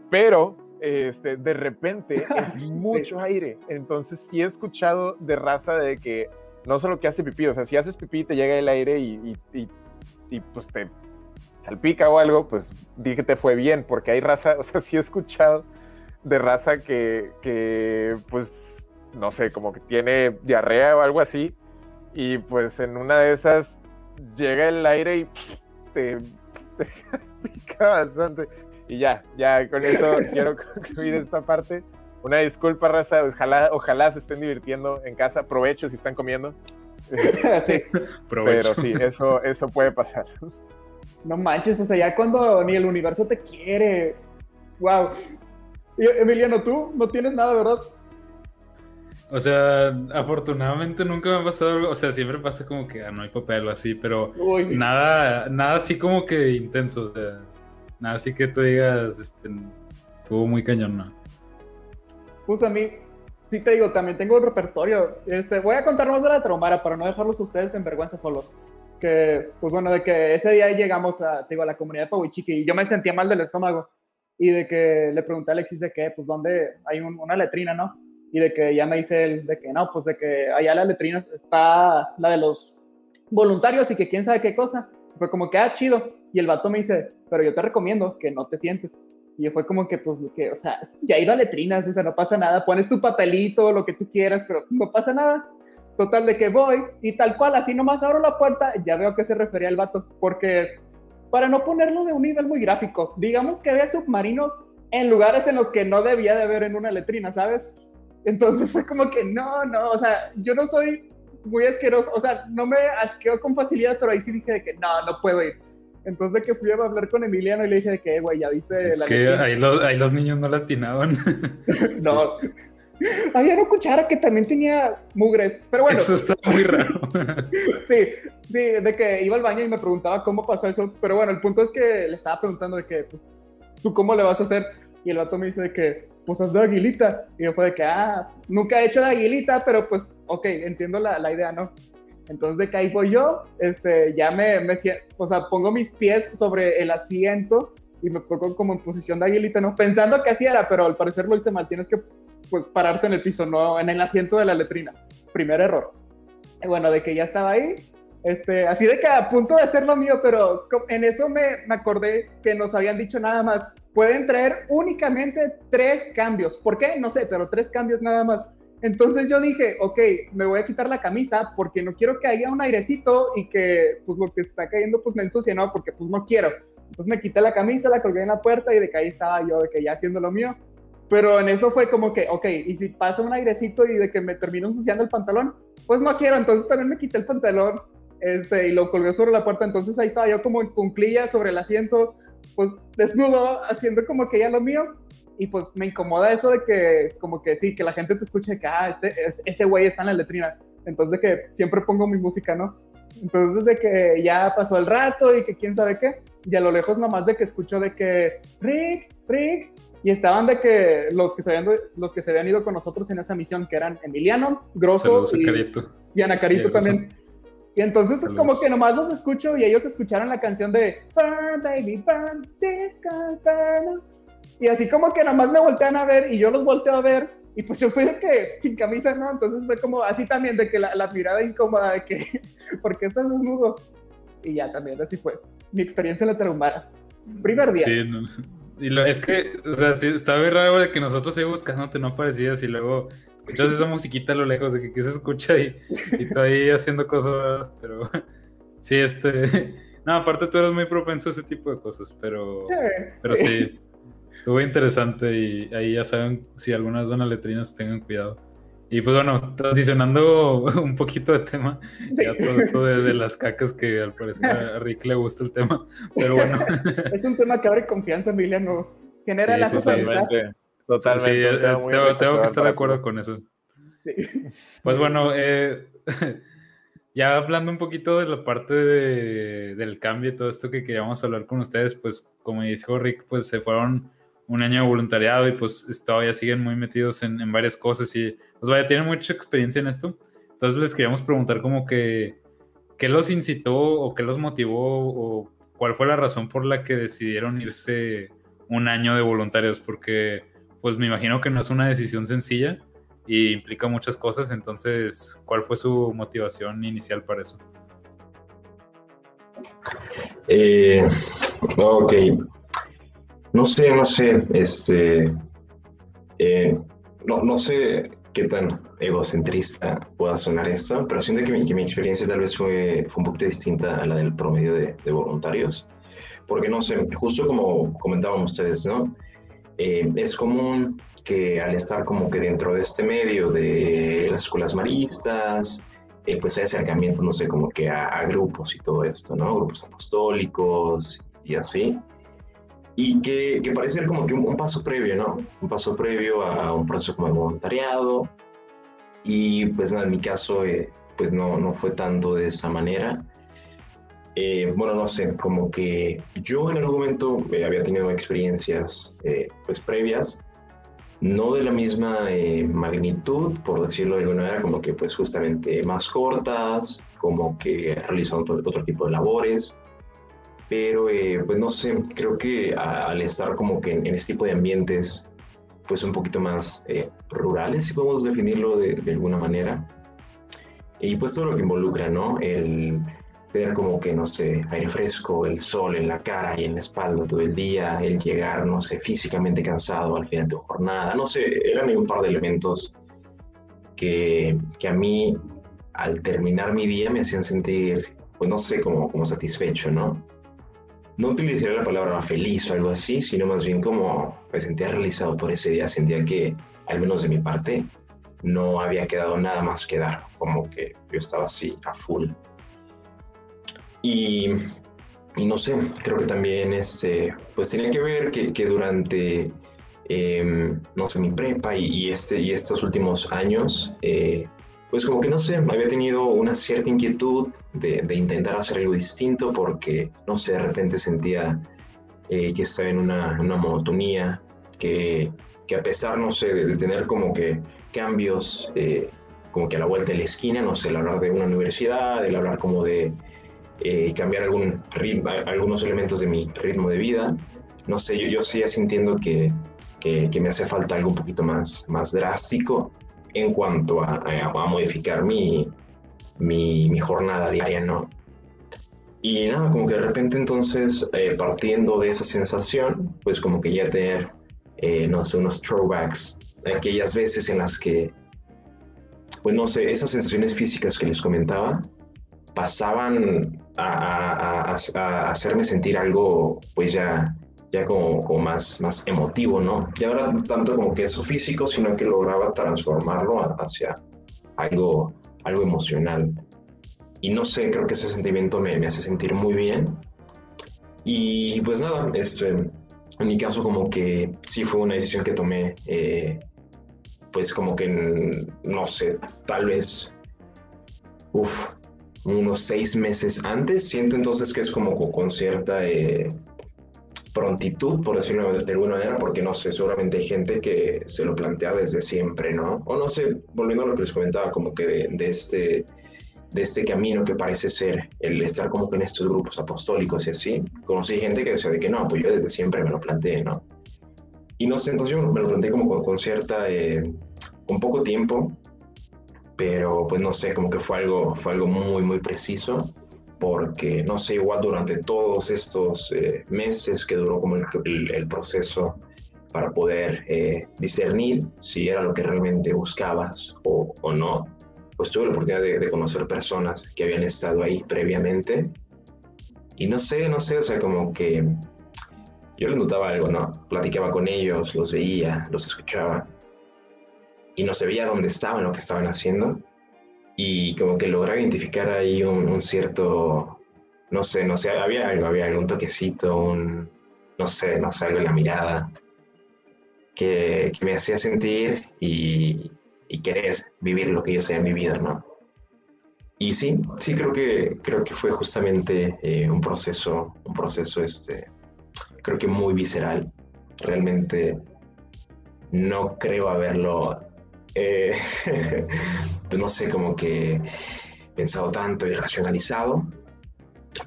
Pero este, de repente es mucho aire, entonces sí he escuchado de raza de que no solo que hace pipí, o sea, si haces pipí te llega el aire y, y, y- y, pues te salpica o algo, pues di que te fue bien, porque hay raza, o sea, sí he escuchado de raza que, que pues, no sé, como que tiene diarrea o algo así, y pues en una de esas llega el aire y pff, te, te salpica bastante. Y ya, ya con eso quiero concluir esta parte. Una disculpa, raza, ojalá, ojalá se estén divirtiendo en casa, provecho si están comiendo. Sí. Provecho. Pero sí, eso, eso puede pasar. No manches, o sea, ya cuando ni el universo te quiere. Wow. Emiliano, tú no tienes nada, ¿verdad? O sea, afortunadamente nunca me ha pasado algo, o sea, siempre pasa como que ah, no hay papel o así, pero Uy. nada, nada así como que intenso, o sea, nada así que tú digas, este, estuvo muy cañón, ¿no? Pues a mí, sí te digo, también tengo un repertorio. Este, voy a contar más de la traumara para no dejarlos ustedes en vergüenza solos. Que, pues bueno, de que ese día llegamos a, te digo, a la comunidad de Pahuichiqui y yo me sentía mal del estómago. Y de que le pregunté a Alexis de que, pues, ¿dónde hay un- una letrina, no? Y de que ya me dice él de que no, pues de que allá la letrina está la de los voluntarios y que quién sabe qué cosa. Fue como que, ah, chido. Y el vato me dice, pero yo te recomiendo que no te sientes. Y fue como que, pues, que, o sea, ya he ido a letrinas, o sea, no pasa nada, pones tu papelito, lo que tú quieras, pero no pasa nada. Total, de que voy y tal cual, así nomás abro la puerta, ya veo a qué se refería el vato, porque para no ponerlo de un nivel muy gráfico, digamos que había submarinos en lugares en los que no debía de haber en una letrina, ¿sabes? Entonces fue como que, no, no, o sea, yo no soy muy asqueroso, o sea, no me asqueo con facilidad, pero ahí sí dije de que no, no puedo ir. Entonces de que fui a hablar con Emiliano y le dije de que, "Eh, güey, ya viste Es la que letrina?" ahí los, ahí los niños no latinaban. No. Había una cuchara que también tenía mugres. Pero bueno, Eso está muy raro. sí, sí, de que iba al baño y me preguntaba cómo pasó eso. Pero bueno, el punto es que le estaba preguntando de que, pues, ¿tú cómo le vas a hacer? Y el vato me dice que, pues, haz de aguilita. Y yo fue de que, ah, nunca he hecho de aguilita, pero pues, ok, entiendo la, la idea, ¿no? Entonces de que ahí voy yo, este, ya me, me, o sea, pongo mis pies sobre el asiento y me pongo como en posición de aguilita, ¿no? Pensando que así era, pero al parecer lo hice mal. Tienes que, pues, pararte en el piso, no en el asiento de la letrina. Primer error. Bueno, de que ya estaba ahí, Este, así de que a punto de hacer lo mío, pero en eso me, me acordé que nos habían dicho nada más, pueden traer únicamente tres cambios. ¿Por qué? No sé, pero tres cambios nada más. Entonces yo dije, ok, me voy a quitar la camisa porque no quiero que haya un airecito y que pues lo que está cayendo pues me ensucie, ¿no? Porque pues no quiero. Entonces me quité la camisa, la colgué en la puerta y de que ahí estaba yo, de que ya haciendo lo mío. Pero en eso fue como que, ok, y si pasa un airecito y de que me termino ensuciando el pantalón, pues no quiero. Entonces también me quité el pantalón este, y lo colgué sobre la puerta. Entonces ahí estaba yo como en cunclilla sobre el asiento, pues desnudo, haciendo como que ya lo mío y pues me incomoda eso de que, como que sí, que la gente te escuche que, ah, este, ese güey está en la letrina. Entonces, de que siempre pongo mi música, ¿no? Entonces, de que ya pasó el rato y que quién sabe qué, y a lo lejos nomás de que escucho de que, Rick, Rick, y estaban de que los que se habían, los que se habían ido con nosotros en esa misión, que eran Emiliano, Grosso y, y, Ana Carito también. Y entonces como que nomás los escucho y ellos escucharon la canción de Burn, Baby, Burn, Disco, Burn. Y así como que nada más me voltean a ver y yo los volteo a ver y pues yo fui de que sin camisa, ¿no? Entonces fue como así también de que la, la mirada incómoda de que, ¿por qué estás desnudo? Y ya también así fue mi experiencia en la tarahumara. Primer día. Sí, no, y lo, es que, o sea, sí, está muy raro de que nosotros ahí buscándote no aparecías y luego escuchas esa musiquita a lo lejos de que, que se escucha y, y tú ahí haciendo cosas, pero sí, este... No, aparte tú eres muy propenso a ese tipo de cosas, pero, pero sí, Estuvo interesante y ahí ya saben si algunas van a letrinas tengan cuidado. Y pues bueno, transicionando un poquito de tema, ya todo esto de, las cacas que al parecer a Rick le gusta el tema, pero bueno. Es un tema que abre confianza, Emiliano. Genera la totalmente. Totalmente. Sí, tengo, que estar de acuerdo con eso. Sí. Pues bueno, eh, ya hablando un poquito de la parte de, del cambio y todo esto que queríamos hablar con ustedes, pues como dijo Rick, pues se fueron un año de voluntariado y pues todavía siguen muy metidos en, varias cosas y pues vaya, tienen mucha experiencia en esto. Entonces les queríamos preguntar como que, ¿qué los incitó o qué los motivó o cuál fue la razón por la que decidieron irse un año de voluntarios? Porque pues me imagino que no es una decisión sencilla y implica muchas cosas, entonces, ¿cuál fue su motivación inicial para eso? Eh, ok, no sé, no sé, este, eh, no, sé qué tan egocentrista pueda sonar esto, pero siento que mi, experiencia tal vez fue, fue, un poquito distinta a la del promedio de, voluntarios. Porque no sé, justo como comentaban ustedes, ¿no? Eh, es común que al estar como que dentro de este medio de las escuelas maristas, eh, pues hay acercamientos, no sé, como que a, a, grupos y todo esto, ¿no? Grupos apostólicos y así y que, que, parece ser como que un, paso previo, ¿no? Un paso previo a un proceso como de voluntariado. Y pues en mi caso, eh, pues no, no fue tanto de esa manera. Eh, bueno, no sé, como que yo en algún momento eh, había tenido experiencias pues previas, no de la misma magnitud, por decirlo de alguna manera, como que pues justamente más cortas, como que realizando otro, otro tipo de labores, pero eh, pues no sé, creo que al estar como que en, este tipo de ambientes, pues un poquito más eh, rurales, si podemos definirlo de, de, alguna manera, y pues todo lo que involucra, ¿no? El tener como que, no sé, aire fresco, el sol en la cara y en la espalda todo el día, el llegar, no sé, físicamente cansado al final de tu jornada, no sé, eran un par de elementos que, que a mí al terminar mi día me hacían sentir, pues no sé, como, como satisfecho, ¿no? No utilizaría la palabra feliz o algo así, sino más bien como me sentía realizado por ese día, sentía que, al menos de mi parte, no había quedado nada más que dar, como que yo estaba así a full. Y, no sé, creo que también este, pues tenía que ver que, durante, em, no sé, mi prepa y, este, estos últimos años, eh, pues como que no sé, había tenido una cierta inquietud de, intentar hacer algo distinto porque, no sé, de repente sentía eh, que estaba en una, monotonía, que, que, a pesar, no sé, de, tener como que cambios eh, como que a la vuelta de la esquina, no sé, el hablar de una universidad, el hablar como de eh, cambiar algún ritmo, algunos elementos de mi ritmo de vida, no sé, yo, yo seguía sintiendo que, que, que me hace falta algo un poquito más, más drástico en cuanto a, a, modificar mi, mi, mi, jornada diaria, ¿no? Y nada, como que de repente entonces, eh, partiendo de esa sensación, pues como que ya tener, eh, no sé, unos throwbacks, aquellas veces en las que, pues no sé, esas sensaciones físicas que les comentaba, pasaban a, hacerme sentir algo, pues ya, ya como, como, más, más emotivo, ¿no? Ya era tanto como que eso físico, sino que lograba transformarlo hacia algo, algo emocional. Y no sé, creo que ese sentimiento me, me hace sentir muy bien. Y pues nada, este, en mi caso como que sí fue una decisión que tomé, eh, pues como que, no sé, tal vez, uff, unos seis meses antes. Siento entonces que es como con cierta eh, prontitud, por decirlo de alguna manera, porque no sé, seguramente hay gente que se lo plantea desde siempre, ¿no? O no sé, volviendo a lo que les comentaba, como que de, este de este camino que parece ser el estar como que en estos grupos apostólicos y así, conocí gente que decía de que no, pues yo desde siempre me lo planteé, ¿no? Y no sé, entonces yo me lo planteé como con, cierta, eh, con poco tiempo, pero pues no sé, como que fue algo, fue algo muy, muy preciso, porque no sé, igual durante todos estos eh, meses que duró como el, el, proceso para poder eh, discernir si era lo que realmente buscabas o, o no, pues tuve la oportunidad de, de, conocer personas que habían estado ahí previamente y no sé, no sé, o sea, como que yo les notaba algo, ¿no? Platicaba con ellos, los veía, los escuchaba y no se veía dónde estaban, lo que estaban haciendo. Y como que lograba identificar ahí un, cierto, no sé, no sé, había algo, había algún toquecito, un, no sé, no sé, algo en la mirada que, me hacía sentir y, y, querer vivir lo que ellos habían vivido, ¿no? Y sí, sí creo que, creo que fue justamente eh, un proceso, un proceso, este, creo que muy visceral. Realmente no creo haberlo eh, no sé, como que pensado tanto y racionalizado,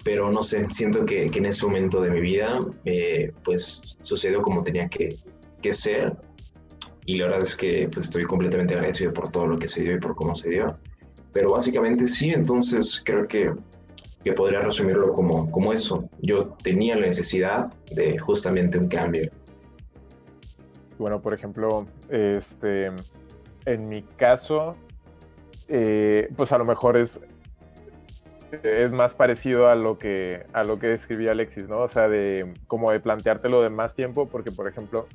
pero no sé, siento que, en ese momento de mi vida, eh, pues sucedió como tenía que, que, ser, y la verdad es que pues, estoy completamente agradecido por todo lo que se dio y por cómo se dio, pero básicamente sí, entonces creo que, que podría resumirlo como, como eso, yo tenía la necesidad de justamente un cambio. Bueno, por ejemplo, este, en mi caso, eh, pues a lo mejor es, es más parecido a lo que a lo que describía Alexis, ¿no? O sea, de como de planteártelo de más tiempo, porque por ejemplo,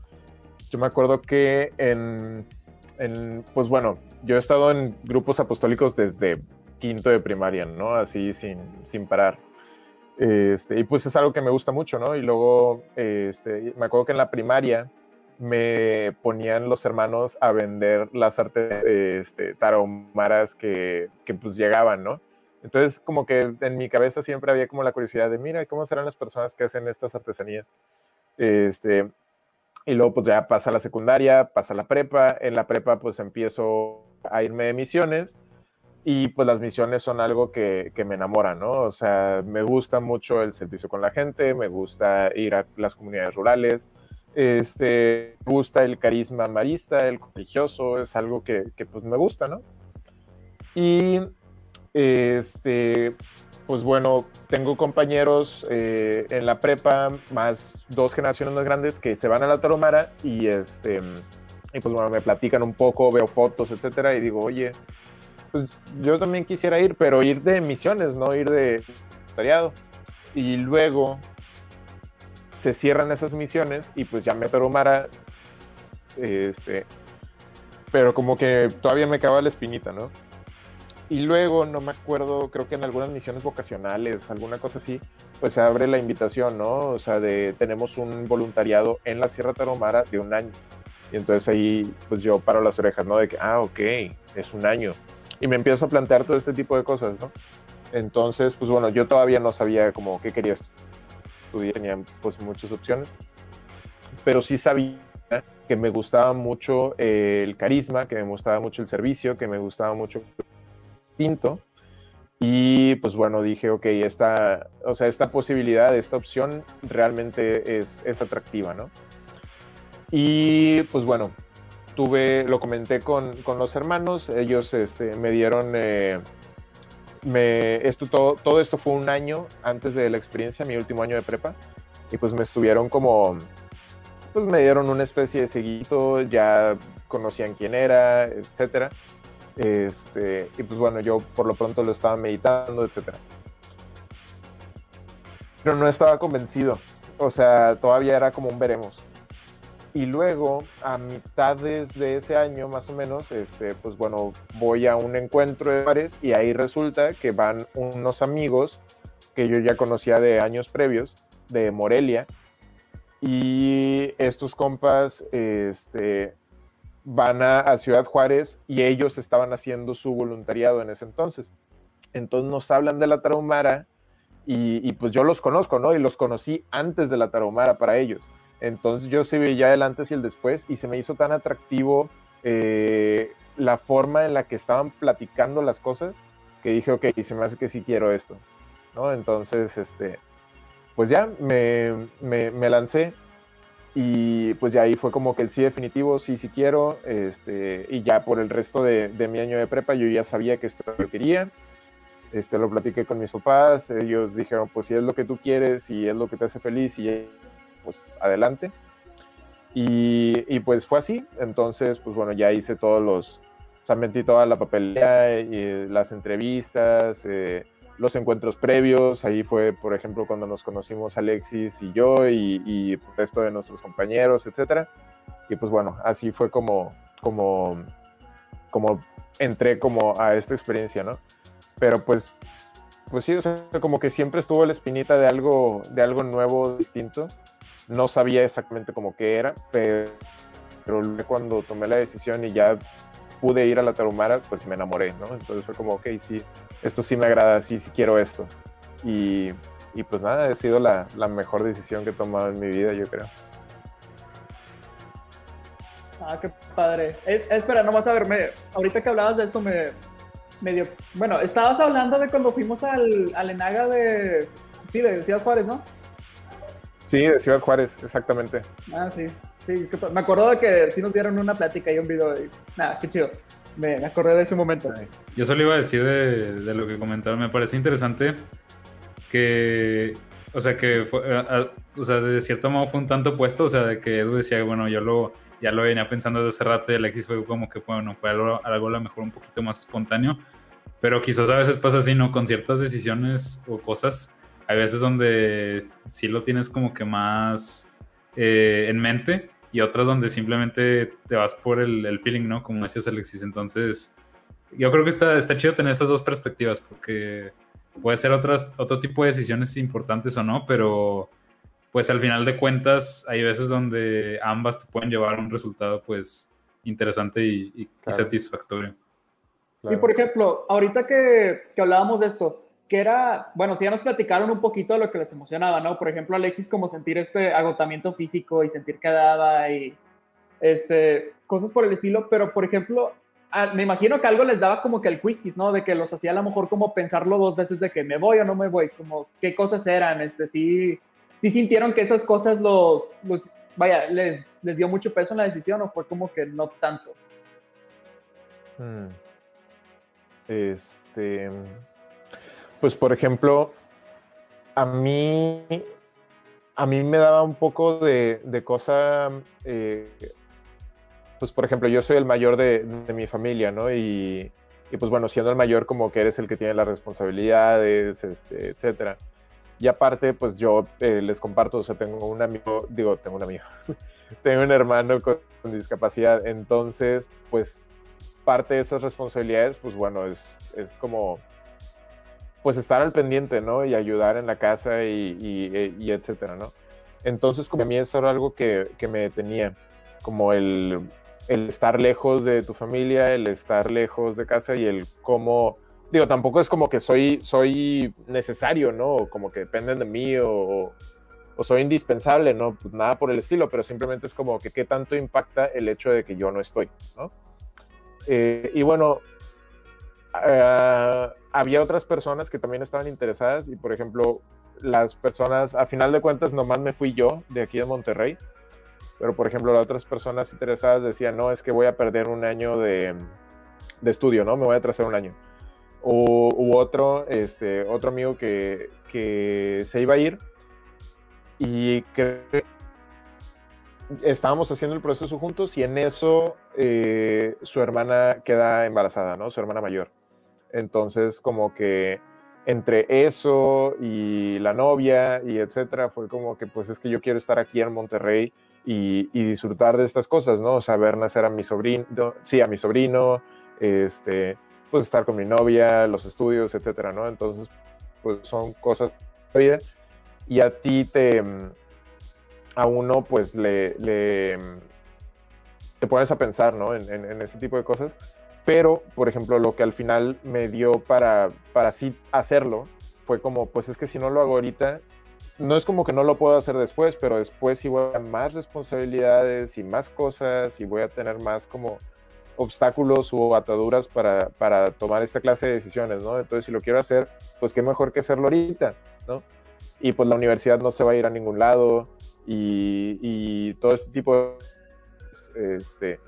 yo me acuerdo que en, pues bueno, yo he estado en grupos apostólicos desde quinto de primaria, ¿no? Así sin, sin parar. Este, y pues es algo que me gusta mucho, ¿no? Y luego, este, me acuerdo que en la primaria me ponían los hermanos a vender las artes este, taromaras que, que, pues llegaban, ¿no? Entonces como que en mi cabeza siempre había como la curiosidad de, mira, ¿cómo serán las personas que hacen estas artesanías? Este, y luego pues ya pasa la secundaria, pasa la prepa, en la prepa pues empiezo a irme de misiones y pues las misiones son algo que, que, me enamora, ¿no? O sea, me gusta mucho el servicio con la gente, me gusta ir a las comunidades rurales, este, me gusta el carisma marista, el religioso, es algo que, pues me gusta, ¿no? Y este, pues bueno, tengo compañeros eh, en la prepa, más dos generaciones más grandes que se van a la Taromara y este, y pues bueno, me platican un poco, veo fotos, etcétera, y digo, oye, pues yo también quisiera ir, pero ir de misiones, no ir de voluntariado. Y luego se cierran esas misiones y pues ya me Tarumara, este, pero como que todavía me acaba la espinita, ¿no? Y luego, no me acuerdo, creo que en algunas misiones vocacionales, alguna cosa así, pues se abre la invitación, ¿no? O sea, de tenemos un voluntariado en la Sierra Tarumara de un año. Y entonces ahí, pues yo paro las orejas, ¿no? De que, ah, ok, es un año. Y me empiezo a plantear todo este tipo de cosas, ¿no? Entonces, pues bueno, yo todavía no sabía como qué quería tenía pues muchas opciones, pero sí sabía que me gustaba mucho el carisma, que me gustaba mucho el servicio, que me gustaba mucho tinto. Y pues bueno, dije, ok, esta, o sea, esta posibilidad, esta opción realmente es, es atractiva, ¿no? Y pues bueno, tuve, lo comenté con, con los hermanos, ellos este, me dieron eh, me, esto, todo, todo esto fue un año antes de la experiencia, mi último año de prepa, y pues me estuvieron como, pues me dieron una especie de seguito, ya conocían quién era, etcétera. Este, y pues bueno, yo por lo pronto lo estaba meditando, etcétera. Pero no estaba convencido. O sea, todavía era como un veremos. Y luego, a mitades de ese año, más o menos, este, pues bueno, voy a un encuentro de bares y ahí resulta que van unos amigos que yo ya conocía de años previos, de Morelia, y estos compas este, van a, Ciudad Juárez y ellos estaban haciendo su voluntariado en ese entonces. Entonces nos hablan de la Tarahumara y, pues yo los conozco, ¿no? Y los conocí antes de la Tarahumara para ellos. Entonces yo sí veía el antes y el después y se me hizo tan atractivo eh, la forma en la que estaban platicando las cosas que dije, ok, se me hace que sí quiero esto, ¿no? Entonces, este, pues ya me, me, lancé y pues ya ahí fue como que el sí definitivo, sí, sí quiero, este, y ya por el resto de, de mi año de prepa yo ya sabía que esto lo quería, este, lo platiqué con mis papás, ellos dijeron, pues si es lo que tú quieres y es lo que te hace feliz y pues adelante. Y, pues fue así. Entonces, pues bueno, ya hice todos los, o sea, metí toda la papelera, y las entrevistas, eh, los encuentros previos. Ahí fue, por ejemplo, cuando nos conocimos Alexis y yo y, el resto de nuestros compañeros, etcétera. Y pues bueno, así fue como, como, como entré como a esta experiencia, ¿no? Pero pues, pues sí, o sea, como que siempre estuvo la espinita de algo, de algo nuevo, distinto. No sabía exactamente cómo que era, pero, cuando tomé la decisión y ya pude ir a la Tarumara, pues me enamoré, ¿no? Entonces fue como, ok, sí, esto sí me agrada, sí, sí quiero esto. Y, pues nada, ha sido la, mejor decisión que he tomado en mi vida, yo creo. Ah, qué padre. Eh, espera, nomás a verme, ahorita que hablabas de eso me, me dio, bueno, estabas hablando de cuando fuimos al, al Enaga de, sí, de Ciudad Juárez, ¿no? Sí, de Ciudad Juárez, exactamente. Ah, sí. sí me de que sí nos dieron una plática y un video. Y, nada, qué chido. Me, acordé de ese momento. Yo solo iba a decir de, de, lo que comentaron. Me parece interesante que, o sea, que fue, o sea, de cierto modo fue un tanto opuesto. O sea, de que Edu decía, bueno, yo lo, ya lo venía pensando desde hace rato y Alexis fue como que fue, bueno, fue algo, algo a lo mejor un poquito más espontáneo. Pero quizás a veces pasa así, ¿no? Con ciertas decisiones o cosas hay veces donde sí lo tienes como que más eh, en mente y otras donde simplemente te vas por el, feeling, ¿no? Como decías Alexis. Entonces, yo creo que está, está chido tener estas dos perspectivas porque puede ser otras, otro tipo de decisiones importantes o no, pero pues al final de cuentas hay veces donde ambas te pueden llevar a un resultado pues interesante y, satisfactorio. Y por ejemplo, ahorita que, que hablábamos de esto, que era, bueno, si ya nos platicaron un poquito de lo que les emocionaba, ¿no? Por ejemplo, Alexis, como sentir este agotamiento físico y sentir que daba y este, cosas por el estilo, pero por ejemplo, me imagino que algo les daba como que el quizquis, ¿no? De que los hacía a lo mejor como pensarlo dos veces de que me voy o no me voy, como qué cosas eran, este, sí, sí sintieron que esas cosas los, los vaya, les, les dio mucho peso en la decisión o fue como que no tanto. Hmm. Este, pues por ejemplo, a mí, a mí me daba un poco de, cosa, eh, pues por ejemplo, yo soy el mayor de, mi familia, ¿no? Y, pues bueno, siendo el mayor como que eres el que tiene las responsabilidades, este, etcétera. Y aparte, pues yo eh, les comparto, o sea, tengo un amigo, digo, tengo un amigo, tengo un hermano con, discapacidad, entonces, pues parte de esas responsabilidades, pues bueno, es, es como pues estar al pendiente, ¿no? Y ayudar en la casa y, y, etcétera, ¿no? Entonces, como a mí eso era algo que, que me detenía, como el, el, estar lejos de tu familia, el estar lejos de casa y el cómo, digo, tampoco es como que soy, soy necesario, ¿no? Como que dependen de mí o, o soy indispensable, ¿no? Pues nada por el estilo, pero simplemente es como que qué tanto impacta el hecho de que yo no estoy, ¿no? Eh, y bueno, uh, había otras personas que también estaban interesadas y, por ejemplo, las personas, a final de cuentas, nomás me fui yo de aquí de Monterrey, pero, por ejemplo, las otras personas interesadas decían, no, es que voy a perder un año de, de estudio, ¿no? Me voy a atrasar un año. u, otro, este, otro amigo que, que se iba a ir y que estábamos haciendo el proceso juntos y en eso eh, su hermana queda embarazada, ¿no? Su hermana mayor. Entonces, como que entre eso y la novia y etcétera, fue como que, pues es que yo quiero estar aquí en Monterrey y, disfrutar de estas cosas, ¿no? Ver nacer a mi sobrino, sí, a mi sobrino, este, pues estar con mi novia, los estudios, etcétera, ¿no? Entonces, pues son cosas de vida y a ti te, a uno pues le, le te pones a pensar, ¿no? En, en, ese tipo de cosas. Pero, por ejemplo, lo que al final me dio para, para sí hacerlo fue como, pues es que si no lo hago ahorita, no es como que no lo puedo hacer después, pero después sí voy a más responsabilidades y más cosas y voy a tener más como obstáculos o ataduras para, para tomar esta clase de decisiones, ¿no? Entonces, si lo quiero hacer, pues qué mejor que hacerlo ahorita, ¿no? Y pues la universidad no se va a ir a ningún lado, y, todo este tipo de... Este,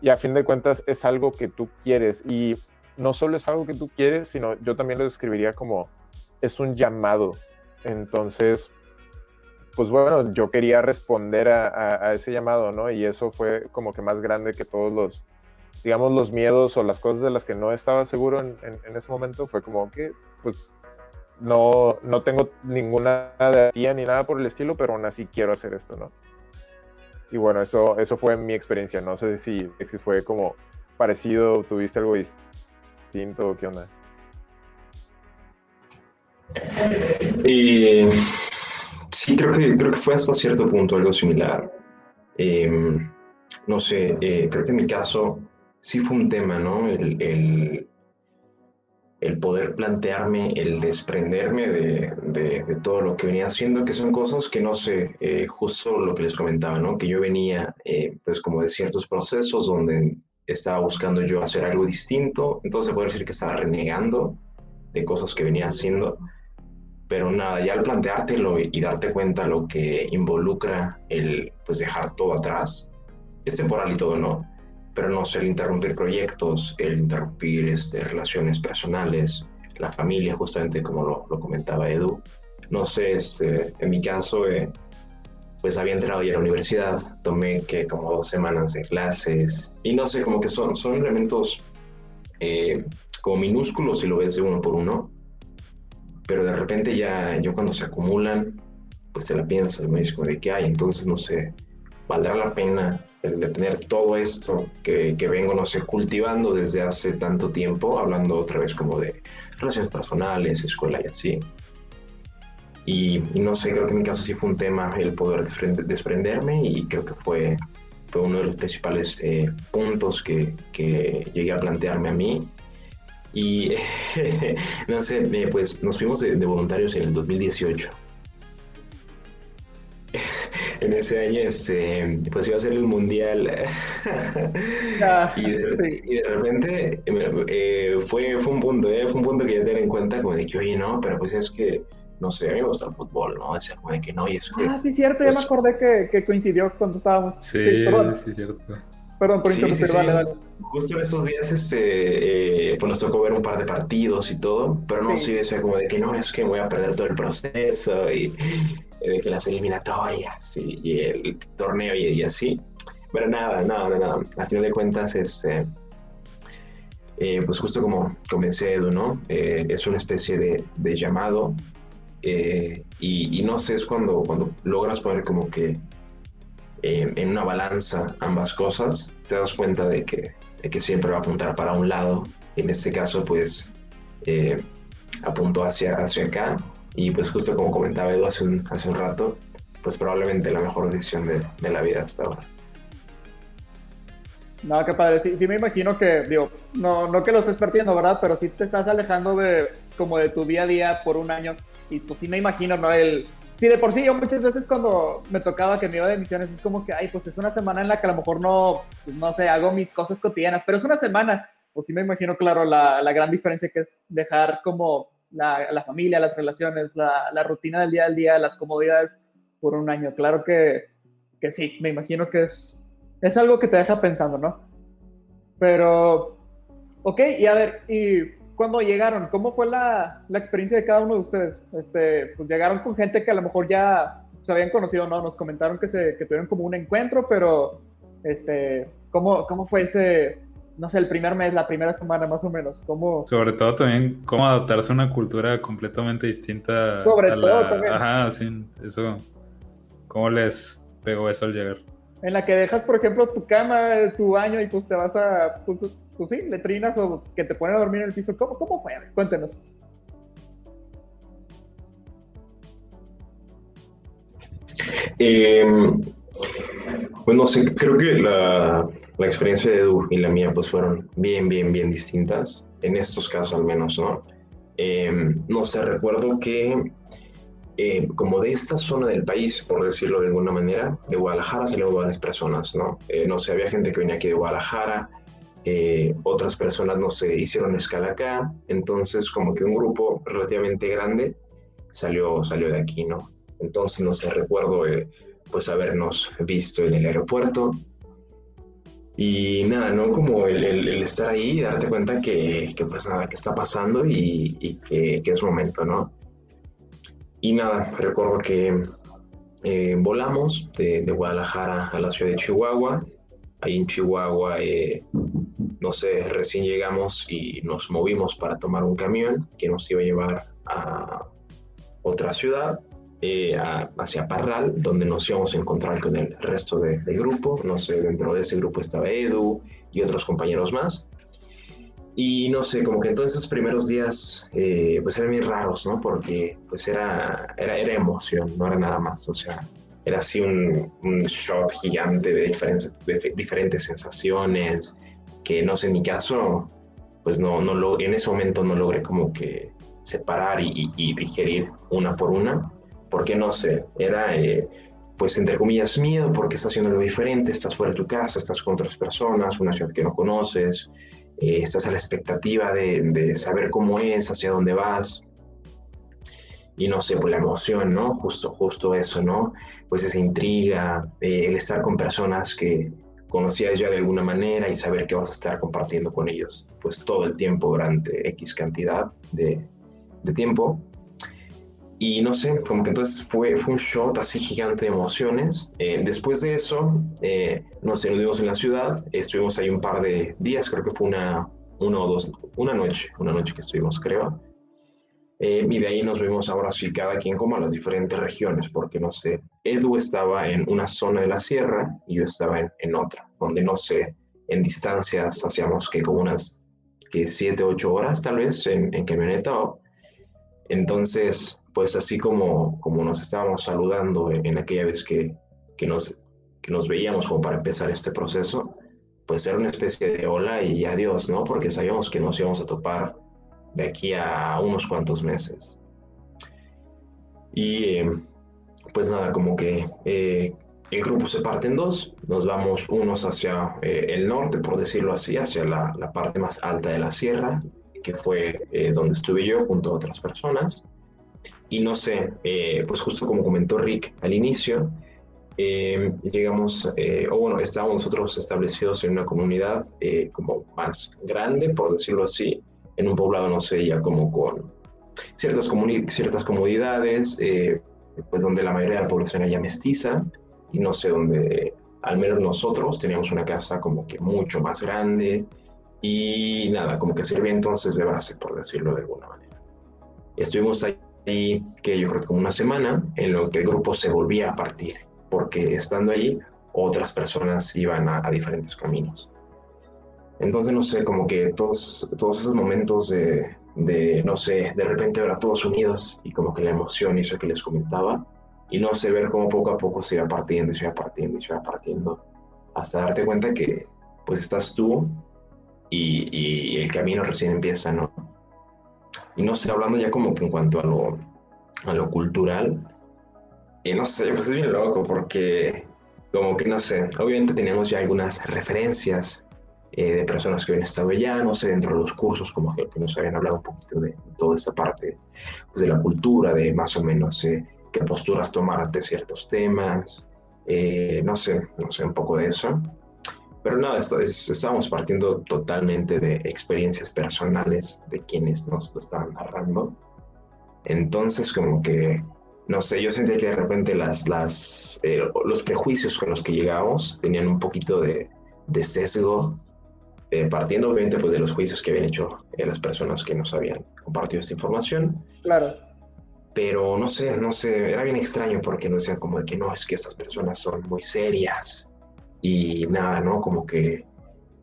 y a fin de cuentas es algo que tú quieres y no solo es algo que tú quieres, sino yo también lo describiría como es un llamado. Entonces, pues bueno, yo quería responder a, ese llamado, ¿no? Y eso fue como que más grande que todos los, digamos, los miedos o las cosas de las que no estaba seguro en, en ese momento. Fue como que, pues no, no tengo ninguna de tía ni nada por el estilo, pero aún así quiero hacer esto, ¿no? Y bueno, eso, eso fue mi experiencia. No sé si, fue como parecido, tuviste algo distinto, ¿qué onda? Eh, sí, creo que, creo que fue hasta cierto punto algo similar. Em, no sé, eh, creo que en mi caso sí fue un tema, ¿no? el poder plantearme, el desprenderme de, de, todo lo que venía haciendo, que son cosas que no sé, eh, justo lo que les comentaba, ¿no? Que yo venía, eh, pues como de ciertos procesos donde estaba buscando yo hacer algo distinto, entonces puedo decir que estaba renegando de cosas que venía haciendo, pero nada, ya al planteártelo y darte cuenta lo que involucra el, pues dejar todo atrás, es temporal y todo, ¿no? Pero no sé, el interrumpir proyectos, el interrumpir este, relaciones personales, la familia, justamente como lo, lo comentaba Edu. No sé, este, en mi caso, eh, pues había entrado ya a la universidad, tomé que como dos semanas de clases y no sé, como que son, son elementos eh, como minúsculos si lo ves de uno por uno, pero de repente ya yo cuando se acumulan, pues te la piensas, me dices de que hay, entonces no sé, valdrá la pena el de tener todo esto que, que, vengo, no sé, cultivando desde hace tanto tiempo, hablando otra vez como de relaciones personales, escuela y así. Y, no sé, creo que en mi caso sí fue un tema el poder desprenderme y creo que fue, fue uno de los principales eh, puntos que, que, llegué a plantearme a mí. Y no sé, pues nos fuimos de, de voluntarios en el 2018 en ese año este, pues iba a ser el mundial ah, y, de, repente eh, fue, fue un punto eh, fue un punto que ya tener en cuenta como de que oye no pero pues es que no sé a mí me gusta el fútbol no es como de que no y eso ah sí cierto ya me pues acordé que, que, coincidió cuando estábamos sí sí, perdón. sí cierto Perdón por interrumpir, vale, vale. Justo en esos días este, eh, pues nos tocó ver un par de partidos y todo, pero no sí. decía como de que no, es que voy a perder todo el proceso y, de que las eliminatorias y, el torneo y, así. Pero nada, nada, nada. A final de cuentas, este, eh, pues justo como comencé Edu, ¿no? Eh, es una especie de, de llamado eh, y, y, no sé, es cuando, cuando logras poner como que en una balanza ambas cosas, te das cuenta de que, de que siempre va a apuntar para un lado. En este caso, pues apuntó hacia, hacia acá y pues justo como comentaba Edu hace un, hace un rato, pues probablemente la mejor decisión de, de la vida hasta ahora. No, qué padre. Sí, sí me imagino que, digo, no, no que lo estés perdiendo, ¿verdad? Pero sí te estás alejando de como de tu día a día por un año. Y pues sí me imagino, ¿no? El, sí, de por sí yo muchas veces cuando me tocaba que me iba de misiones es como que, ay, pues es una semana en la que a lo mejor no, pues no sé, hago mis cosas cotidianas, pero es una semana. Pues sí me imagino, claro, la, la gran diferencia que es dejar como la, familia, las relaciones, la, rutina del día al día, las comodidades por un año. Claro que, que sí, me imagino que es, es algo que te deja pensando, ¿no? Pero, ok, y a ver, y cuando llegaron, ¿cómo fue la, la, experiencia de cada uno de ustedes? Este, pues llegaron con gente que a lo mejor ya se habían conocido, ¿no? Nos comentaron que, se, que tuvieron como un encuentro, pero, este, ¿cómo, cómo fue ese, no sé, el primer mes, la primera semana más o menos? ¿Cómo... Sobre todo también cómo adaptarse a una cultura completamente distinta. Sobre todo también. Ajá, sí, eso, ¿cómo les pegó eso al llegar? En la que dejas, por ejemplo, tu cama, tu baño y pues te vas a, pues, pues sí, letrinas o que te ponen a dormir en el piso. ¿Cómo, cómo fue? Cuéntenos. Eh, bueno, sí, creo que la, la, experiencia de Edu y la mía pues fueron bien, bien, bien distintas, en estos casos al menos, ¿no? Eh, no sé, recuerdo que eh, como de esta zona del país, por decirlo de alguna manera, de Guadalajara salieron varias personas, ¿no? Eh, no sé, había gente que venía aquí de Guadalajara, eh, otras personas, no sé, hicieron escala acá, entonces como que un grupo relativamente grande salió, salió de aquí, ¿no? Entonces, no sé, recuerdo pues habernos visto en el aeropuerto, y nada, ¿no? Como el, el, estar ahí y darte cuenta que, que, pues nada, que está pasando y, y que, que, es momento, ¿no? Y nada, recuerdo que eh, volamos de, Guadalajara a la ciudad de Chihuahua. Ahí en Chihuahua, eh, no sé, recién llegamos y nos movimos para tomar un camión que nos iba a llevar a otra ciudad, eh, hacia Parral, donde nos íbamos a encontrar con el resto del grupo. No sé, dentro de ese grupo estaba Edu y otros compañeros más. Y no sé, como que en todos esos primeros días, eh, pues eran muy raros, ¿no? Porque pues era, era, era, emoción, no era nada más, o sea, era así un, un shot gigante de diferentes, de diferentes sensaciones, que no sé, en mi caso, pues no, no lo, en ese momento no logré como que separar y, y digerir una por una, porque no sé, era... Eh, pues entre comillas miedo porque estás haciendo algo diferente, estás fuera de tu casa, estás con otras personas, una ciudad que no conoces, eh, estás a la expectativa de, saber cómo es, hacia dónde vas. Y no sé, pues la emoción, ¿no? Justo, justo eso, ¿no? Pues esa intriga, eh, el estar con personas que conocías ya de alguna manera y saber que vas a estar compartiendo con ellos, pues todo el tiempo durante X cantidad de, de tiempo. Y no sé, como que entonces fue, fue un shot así gigante de emociones. Eh, después de eso, eh, no sé, nos vimos en la ciudad, estuvimos ahí un par de días, creo que fue una, una o dos, una noche, una noche que estuvimos, creo. Eh, y de ahí nos vimos ahora sí, cada quien como a las diferentes regiones, porque no sé, Edu estaba en una zona de la sierra y yo estaba en, en otra, donde no sé, en distancias hacíamos que como unas que siete, ocho horas tal vez en, en camioneta. Entonces, pues así como, como nos estábamos saludando en, aquella vez que, que, nos, que nos veíamos como para empezar este proceso, pues era una especie de hola y adiós, ¿no? Porque sabíamos que nos íbamos a topar de aquí a unos cuantos meses. Y eh, pues nada, como que eh, el grupo se parte en dos, nos vamos unos hacia eh, el norte, por decirlo así, hacia la, la, parte más alta de la sierra, que fue donde estuve yo junto a otras personas, y no sé, eh, pues justo como comentó Rick al inicio, eh, llegamos, eh, o bueno, estábamos nosotros establecidos en una comunidad como más grande, por decirlo así, en un poblado, no sé, ya como con ciertas, ciertas comodidades, pues donde la mayoría de la población era ya mestiza, y no sé, donde al menos nosotros teníamos una casa como que mucho más grande, y nada, como que sirvió entonces de base, por decirlo de alguna manera. Estuvimos ahí que yo creo que una semana en lo que el grupo se volvía a partir, porque estando allí otras personas iban a, diferentes caminos. Entonces, no sé, como que todos, todos esos momentos de, de, no sé, de repente ver a todos unidos y como que la emoción hizo que les comentaba, y no sé, ver cómo poco a poco se iba partiendo y se iba partiendo y se iba partiendo, hasta darte cuenta que pues estás tú y, y el camino recién empieza, ¿no? Y no sé, hablando ya como que en cuanto a lo, a lo cultural, y no sé, pues es bien loco porque como que no sé, obviamente teníamos ya algunas referencias eh, de personas que habían estado allá, no sé, dentro de los cursos como que, nos habían hablado un poquito de, toda esa parte pues, de la cultura, de más o menos eh, qué posturas tomar ante ciertos temas, eh, no sé, no sé, un poco de eso. Pero nada, estábamos partiendo totalmente de experiencias personales de quienes nos lo estaban narrando. Entonces, como que, no sé, yo sentí que de repente las, las, eh, los prejuicios con los que llegamos tenían un poquito de, de sesgo, eh, partiendo obviamente pues, de los juicios que habían hecho eh, las personas que nos habían compartido esta información. Claro. Pero no sé, no sé, era bien extraño porque no decían como de que no, es que estas personas son muy serias y nada, ¿no? Como que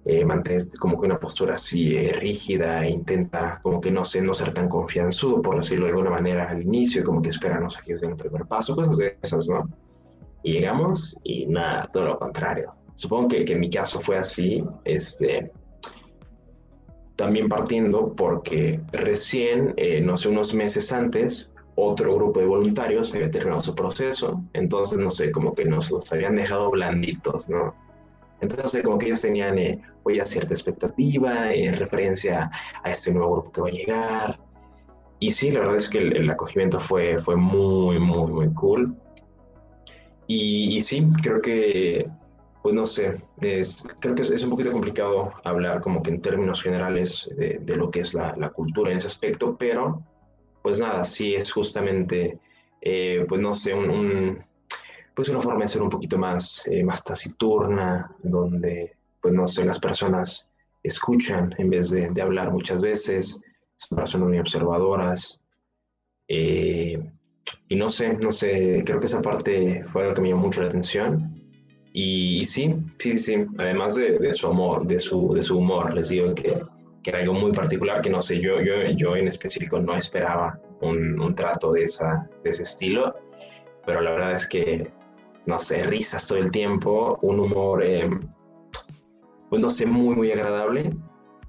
eh, mantienes como que una postura así eh, rígida e intenta como que no sé, no ser tan confianzudo, por decirlo de alguna manera al inicio, como que esperanos a que den el primer paso, cosas de esas, ¿no? Y llegamos y nada, todo lo contrario. Supongo que, que en mi caso fue así, este, también partiendo porque recién, eh, no sé, unos meses antes, otro grupo de voluntarios había terminado su proceso, entonces, no sé, como que nos los habían dejado blanditos, ¿no? Entonces, como que ellos tenían eh, ya cierta expectativa en referencia a este nuevo grupo que va a llegar. Y sí, la verdad es que el, acogimiento fue, fue muy, muy, muy cool. Y, y, sí, creo que, pues no sé, es, creo que es, un poquito complicado hablar como que en términos generales de, de lo que es la, la cultura en ese aspecto, pero pues nada, sí es justamente, eh, pues no sé, un, pues una forma de ser un poquito más, eh, más taciturna, donde, pues no sé, las personas escuchan en vez de, hablar muchas veces, son personas muy observadoras. Eh, y no sé, no sé, creo que esa parte fue algo que me llamó mucho la atención. Y, sí, sí, sí, además de, de, su amor, de su, de su humor, les digo que que era algo muy particular que no sé, yo, yo, yo en específico no esperaba un, un trato de, esa, de ese estilo, pero la verdad es que, no sé, risas todo el tiempo, un humor, eh, pues no sé, muy, muy agradable.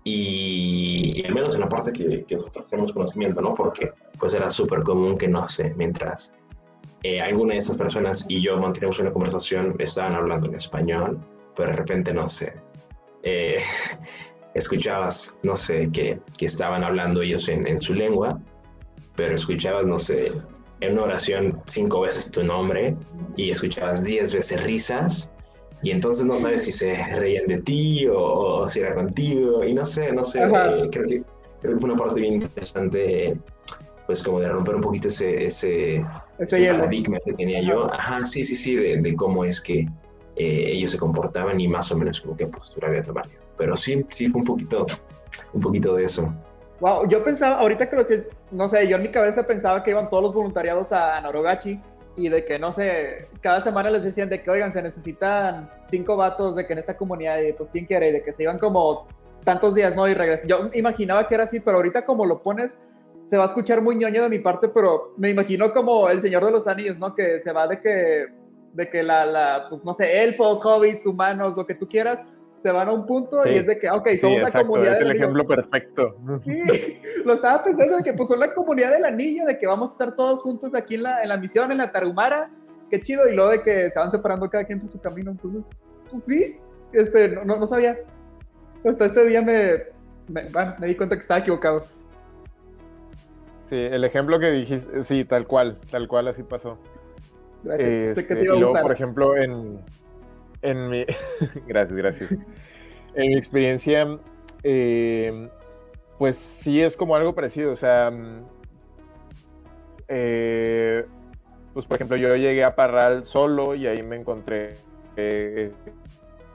Y, al menos en la parte que, que nosotros tenemos conocimiento, ¿no? Porque pues era súper común que, no sé, mientras eh, alguna de esas personas y yo manteníamos una conversación, estaban hablando en español, pero de repente, no sé, eh, escuchabas, no sé, que, que estaban hablando ellos en, en, su lengua, pero escuchabas, no sé, en una oración cinco veces tu nombre y escuchabas diez veces risas y entonces no sabes si se reían de ti o, si era contigo y no sé, no sé, eh, creo, que, creo que fue una parte bien interesante pues como de romper un poquito ese, ese, ese, paradigma que tenía yo. Ajá, sí, sí, sí, de, de cómo es que eh, ellos se comportaban y más o menos como qué postura había tomado pero sí, sí fue un poquito, un poquito de eso. Wow, yo pensaba, ahorita que lo no sé, yo en mi cabeza pensaba que iban todos los voluntariados a Norogachi y de que, no sé, cada semana les decían de que, oigan, se necesitan cinco vatos de que en esta comunidad, y pues, ¿quién quiere? Y de que se iban como tantos días, ¿no? Y regresan. Yo imaginaba que era así, pero ahorita como lo pones, se va a escuchar muy ñoño de mi parte, pero me imagino como el Señor de los Anillos, ¿no? Que se va de que, de que la, la pues, no sé, elfos, hobbits, humanos, lo que tú quieras, se van a un punto y es de que, ok, son una comunidad. Es el ejemplo perfecto. Sí, lo estaba pensando de que pues son la comunidad del anillo, de que vamos a estar todos juntos aquí en la, en la misión, en la Tarumara, qué chido, y luego de que se van separando cada quien por su camino, entonces, pues sí, este, no, no, sabía. Hasta este día me, me, me di cuenta que estaba equivocado. Sí, el ejemplo que dijiste, sí, tal cual, tal cual así pasó. Gracias. Este, y luego, por ejemplo, en, en mi... gracias, gracias. En mi experiencia, eh, pues sí es como algo parecido. O sea, mm, eh, pues por ejemplo, yo llegué a Parral solo y ahí me encontré eh,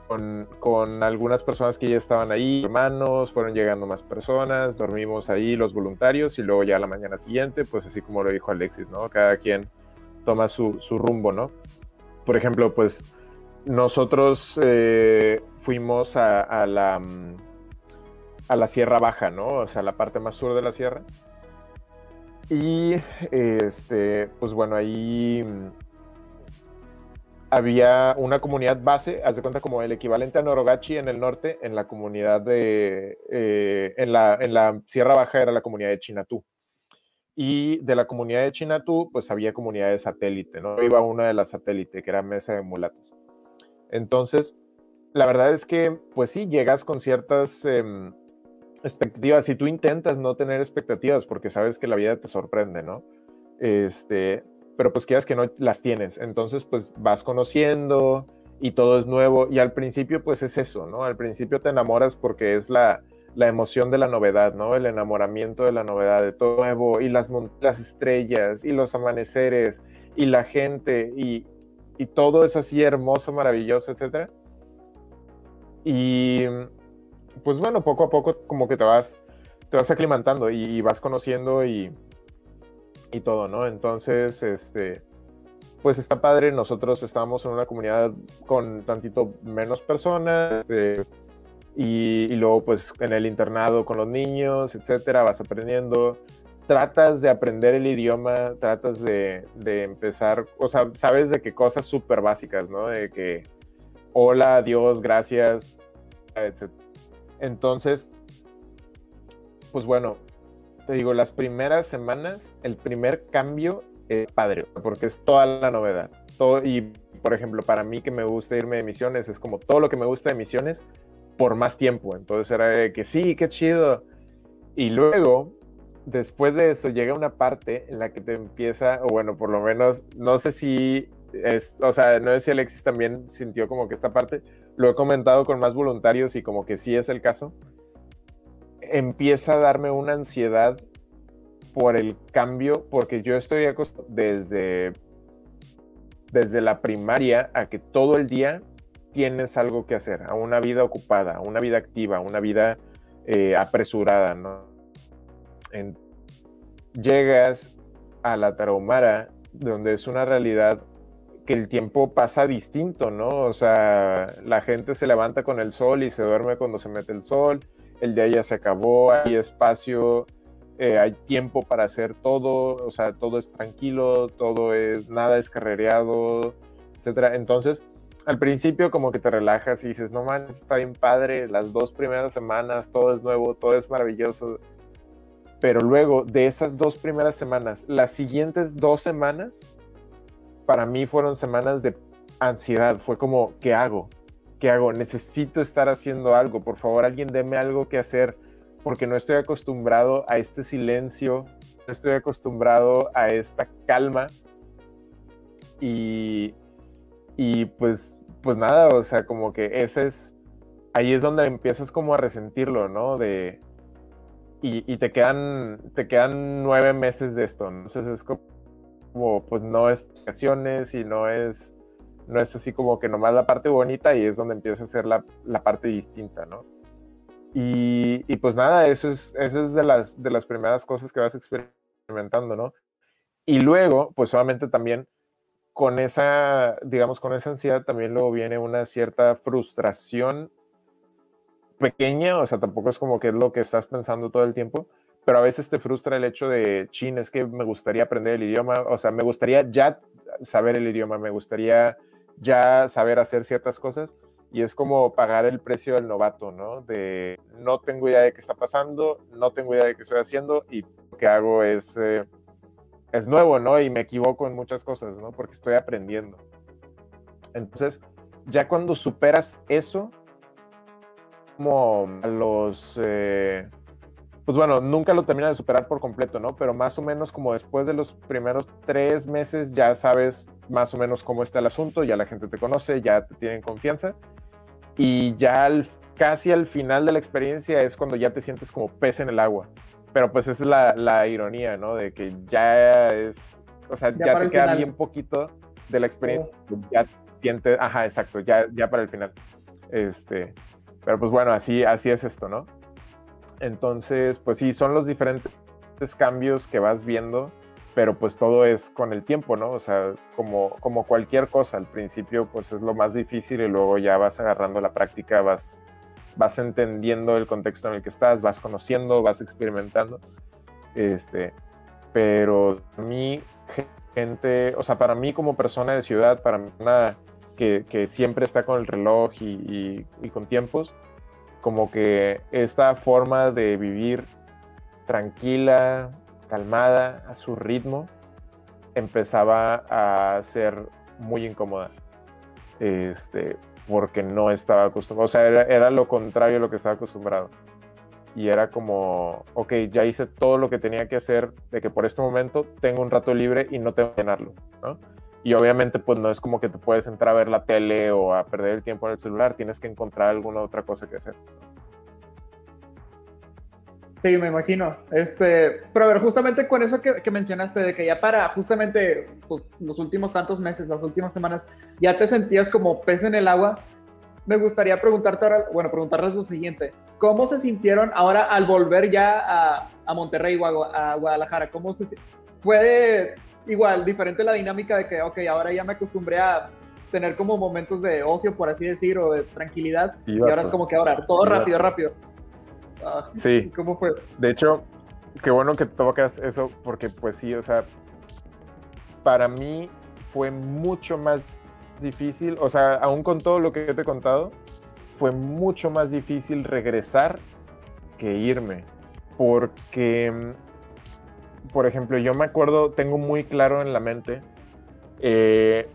con, con, algunas personas que ya estaban ahí, hermanos, fueron llegando más personas, dormimos ahí los voluntarios y luego ya la mañana siguiente, pues así como lo dijo Alexis, ¿no? Cada quien toma su, su rumbo, ¿no? Por ejemplo, pues nosotros eh, fuimos a, la, mm, a la Sierra Baja. O sea, la parte más sur de la sierra. Y, este, pues bueno, ahí mm, había una comunidad base, haz de cuenta como el equivalente a Norogachi en el norte, en la comunidad de, eh, en, la, en la Sierra Baja era la comunidad de Chinatú. Y de la comunidad de Chinatú, pues había comunidades satélite, ¿no? Iba una de las satélite, que era Mesa de Mulatos. Entonces, la verdad es que, pues sí, llegas con ciertas em, expectativas. Si tú intentas no tener expectativas porque sabes que la vida te sorprende, ¿no? Este, pero pues quieras que no las tienes. Entonces, pues vas conociendo y todo es nuevo. Y al principio, pues es eso, ¿no? Al principio te enamoras porque es la, la emoción de la novedad, ¿no? El enamoramiento de la novedad, de todo nuevo, y las, las estrellas, y los amaneceres, y la gente, y, y todo es así hermoso, maravilloso, etc. Y pues bueno, poco a poco como que te vas, te vas aclimantando y, vas conociendo y, y todo, ¿no? Entonces, este, pues está padre. Nosotros estábamos en una comunidad con tantito menos personas. Este, y, luego pues en el internado con los niños, etcétera, vas aprendiendo, tratas de aprender el idioma, tratas de, de empezar, o sea, sabes de qué cosas súper básicas, ¿no? De que hola, adiós, gracias, etcétera. Entonces, pues bueno, te digo, las primeras semanas, el primer cambio es padre, porque es toda la novedad. Todo, y, por ejemplo, para mí que me gusta irme de misiones, es como todo lo que me gusta de misiones, por más tiempo. Entonces era que sí, qué chido. Y luego, después de eso, llega una parte en la que te empieza, o bueno, por lo menos, no sé si es, o sea, no sé si Alexis también sintió como que esta parte, lo he comentado con más voluntarios y como que sí es el caso, empieza a darme una ansiedad por el cambio, porque yo estoy acostumbrado desde, desde la primaria a que todo el día tienes algo que hacer, a una vida ocupada, a una vida activa, a una vida eh, apresurada, ¿no? Llegas a la Tarahumara, donde es una realidad que el tiempo pasa distinto, ¿no? O sea, la gente se levanta con el sol y se duerme cuando se mete el sol, el día ya se acabó, hay espacio, eh, hay tiempo para hacer todo, o sea, todo es tranquilo, todo es, nada es carrereado, etcétera. Entonces, al principio como que te relajas y dices, no manches, está bien padre, las dos primeras semanas todo es nuevo, todo es maravilloso. Pero luego de esas dos primeras semanas, las siguientes dos semanas, para mí fueron semanas de ansiedad. Fue como, ¿qué hago? ¿Qué hago? Necesito estar haciendo algo. Por favor, alguien deme algo que hacer porque no estoy acostumbrado a este silencio, no estoy acostumbrado a esta calma. Y, y pues, pues nada, o sea, como que ese es, ahí es donde empiezas como a resentirlo, ¿no? De, y, te quedan, te quedan nueve meses de esto, entonces es como, pues no es vacaciones y no es, no es así como que nomás la parte bonita y es donde empieza a ser la, la parte distinta, ¿no? Y, y, pues nada, eso es, eso es de, las, de las primeras cosas que vas experimentando, ¿no? Y luego, pues solamente también con esa, digamos, con esa ansiedad también luego viene una cierta frustración pequeña, o sea, tampoco es como que es lo que estás pensando todo el tiempo, pero a veces te frustra el hecho de, chin, es que me gustaría aprender el idioma, o sea, me gustaría ya saber el idioma, me gustaría ya saber hacer ciertas cosas, y es como pagar el precio del novato, ¿no? De no tengo idea de qué está pasando, no tengo idea de qué estoy haciendo, y lo que hago es... Eh, es nuevo, ¿no? Y me equivoco en muchas cosas, ¿no? Porque estoy aprendiendo. Entonces, ya cuando superas eso, como a los... Eh, pues bueno, nunca lo terminas de superar por completo, ¿no? Pero más o menos como después de los primeros tres meses ya sabes más o menos cómo está el asunto, ya la gente te conoce, ya te tienen confianza. Y ya casi al final de la experiencia es cuando ya te sientes como pez en el agua pero pues esa es la, la, ironía, ¿no? De que ya es, o sea, ya, te queda bien poquito de la experiencia, oh. ya sientes, ajá, exacto, ya, ya para el final. Este, pero pues bueno, así, así es esto, ¿no? Entonces, pues sí, son los diferentes cambios que vas viendo, pero pues todo es con el tiempo, ¿no? O sea, como, como cualquier cosa, al principio pues es lo más difícil y luego ya vas agarrando la práctica, vas vas entendiendo el contexto en el que estás, vas conociendo, vas experimentando. Este, pero a mí, gente, o sea, para mí como persona de ciudad, para mí que, siempre está con el reloj y, y, con tiempos, como que esta forma de vivir tranquila, calmada, a su ritmo, empezaba a ser muy incómoda. Este, porque no estaba acostumbrado, o sea, era, lo contrario a lo que estaba acostumbrado. Y era como, ok, ya hice todo lo que tenía que hacer, de que por este momento tengo un rato libre y no tengo que llenarlo, ¿no? Y obviamente pues no es como que te puedes entrar a ver la tele o a perder el tiempo en el celular, tienes que encontrar alguna otra cosa que hacer. Sí, me imagino. Este, pero a ver, justamente con eso que, mencionaste, de que ya para justamente pues, los últimos tantos meses, las últimas semanas, ya te sentías como pez en el agua, me gustaría preguntarte ahora, bueno, preguntarles lo siguiente. ¿Cómo se sintieron ahora al volver ya a, a Monterrey o a, Guadalajara? ¿Cómo se puede igual, diferente la dinámica de que, ok, ahora ya me acostumbré a tener como momentos de ocio, por así decir, o de tranquilidad, y ahora es como que ahora, todo rápido, rápido. Ah, sí. ¿Cómo fue? De hecho, qué bueno que tocas eso, porque pues sí, o sea, para mí fue mucho más difícil, o sea, aún con todo lo que te he contado, fue mucho más difícil regresar que irme, porque, por ejemplo, yo me acuerdo, tengo muy claro en la mente, eh,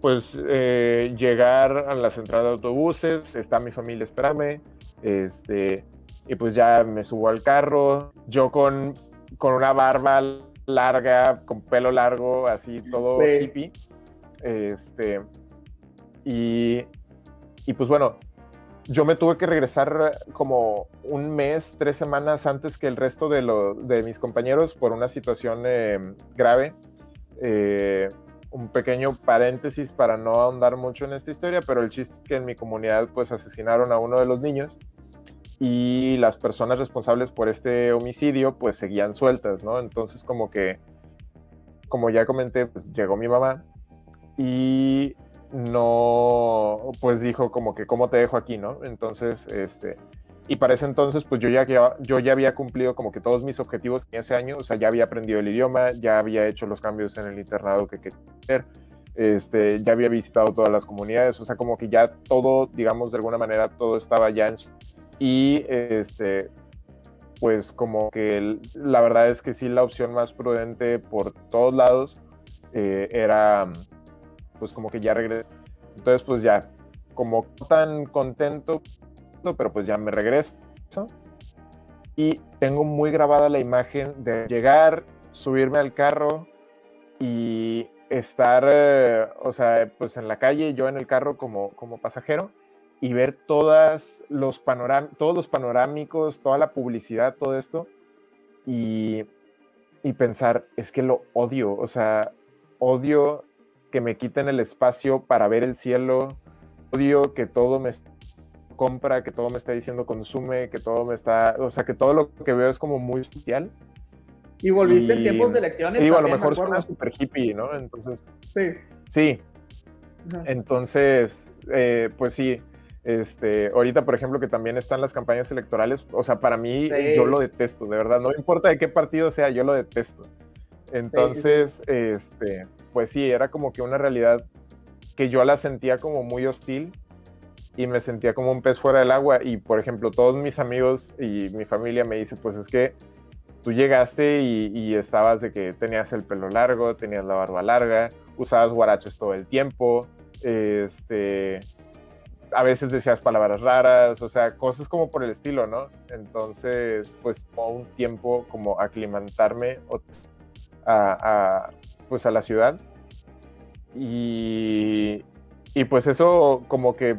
pues eh, llegar a la central de autobuses, está mi familia esperándome, este, y pues ya me subo al carro, yo con, con una barba larga, con pelo largo, así todo hippie. Este, y, y pues bueno, yo me tuve que regresar como un mes, tres semanas antes que el resto de, lo, de mis compañeros por una situación eh, grave. Eh, un pequeño paréntesis para no ahondar mucho en esta historia, pero el chiste es que en mi comunidad pues asesinaron a uno de los niños y las personas responsables por este homicidio pues seguían sueltas, ¿no? Entonces como que, como ya comenté, pues llegó mi mamá y no, pues dijo como que, ¿cómo te dejo aquí, no? Entonces, este, y para ese entonces, pues yo ya, yo ya había cumplido como que todos mis objetivos en ese año, o sea, ya había aprendido el idioma, ya había hecho los cambios en el internado que quería hacer, este, ya había visitado todas las comunidades, o sea, como que ya todo, digamos, de alguna manera, todo estaba ya en su y este, pues como que la verdad es que sí la opción más prudente por todos lados eh, era pues como que ya regresé. Entonces pues ya, como tan contento, pero pues ya me regreso. Y tengo muy grabada la imagen de llegar, subirme al carro y estar, eh, o sea, pues en la calle, yo en el carro como, como pasajero y ver todas los todos los panorámicos, toda la publicidad, todo esto, y, y pensar, es que lo odio, o sea, odio que me quiten el espacio para ver el cielo, odio que todo me compra, que todo me está diciendo consume, que todo me está, o sea, que todo lo que veo es como muy social. Y volviste en tiempos de elecciones. Digo, a lo mejor suena súper hippie, ¿no? Entonces. Sí. Sí. Entonces, eh, pues sí, este, ahorita, por ejemplo, que también están las campañas electorales, o sea, para mí yo lo detesto, de verdad, no importa de qué partido sea, yo lo detesto. Entonces, este, pues sí, era como que una realidad que yo la sentía como muy hostil y me sentía como un pez fuera del agua y, por ejemplo, todos mis amigos y mi familia me dicen, pues es que tú llegaste y, y estabas de que tenías el pelo largo, tenías la barba larga, usabas guaraches todo el tiempo, este, a veces decías palabras raras, o sea, cosas como por el estilo, ¿no? Entonces, pues tomó un tiempo como aclimatarme a, pues a la ciudad. Y, y pues eso como que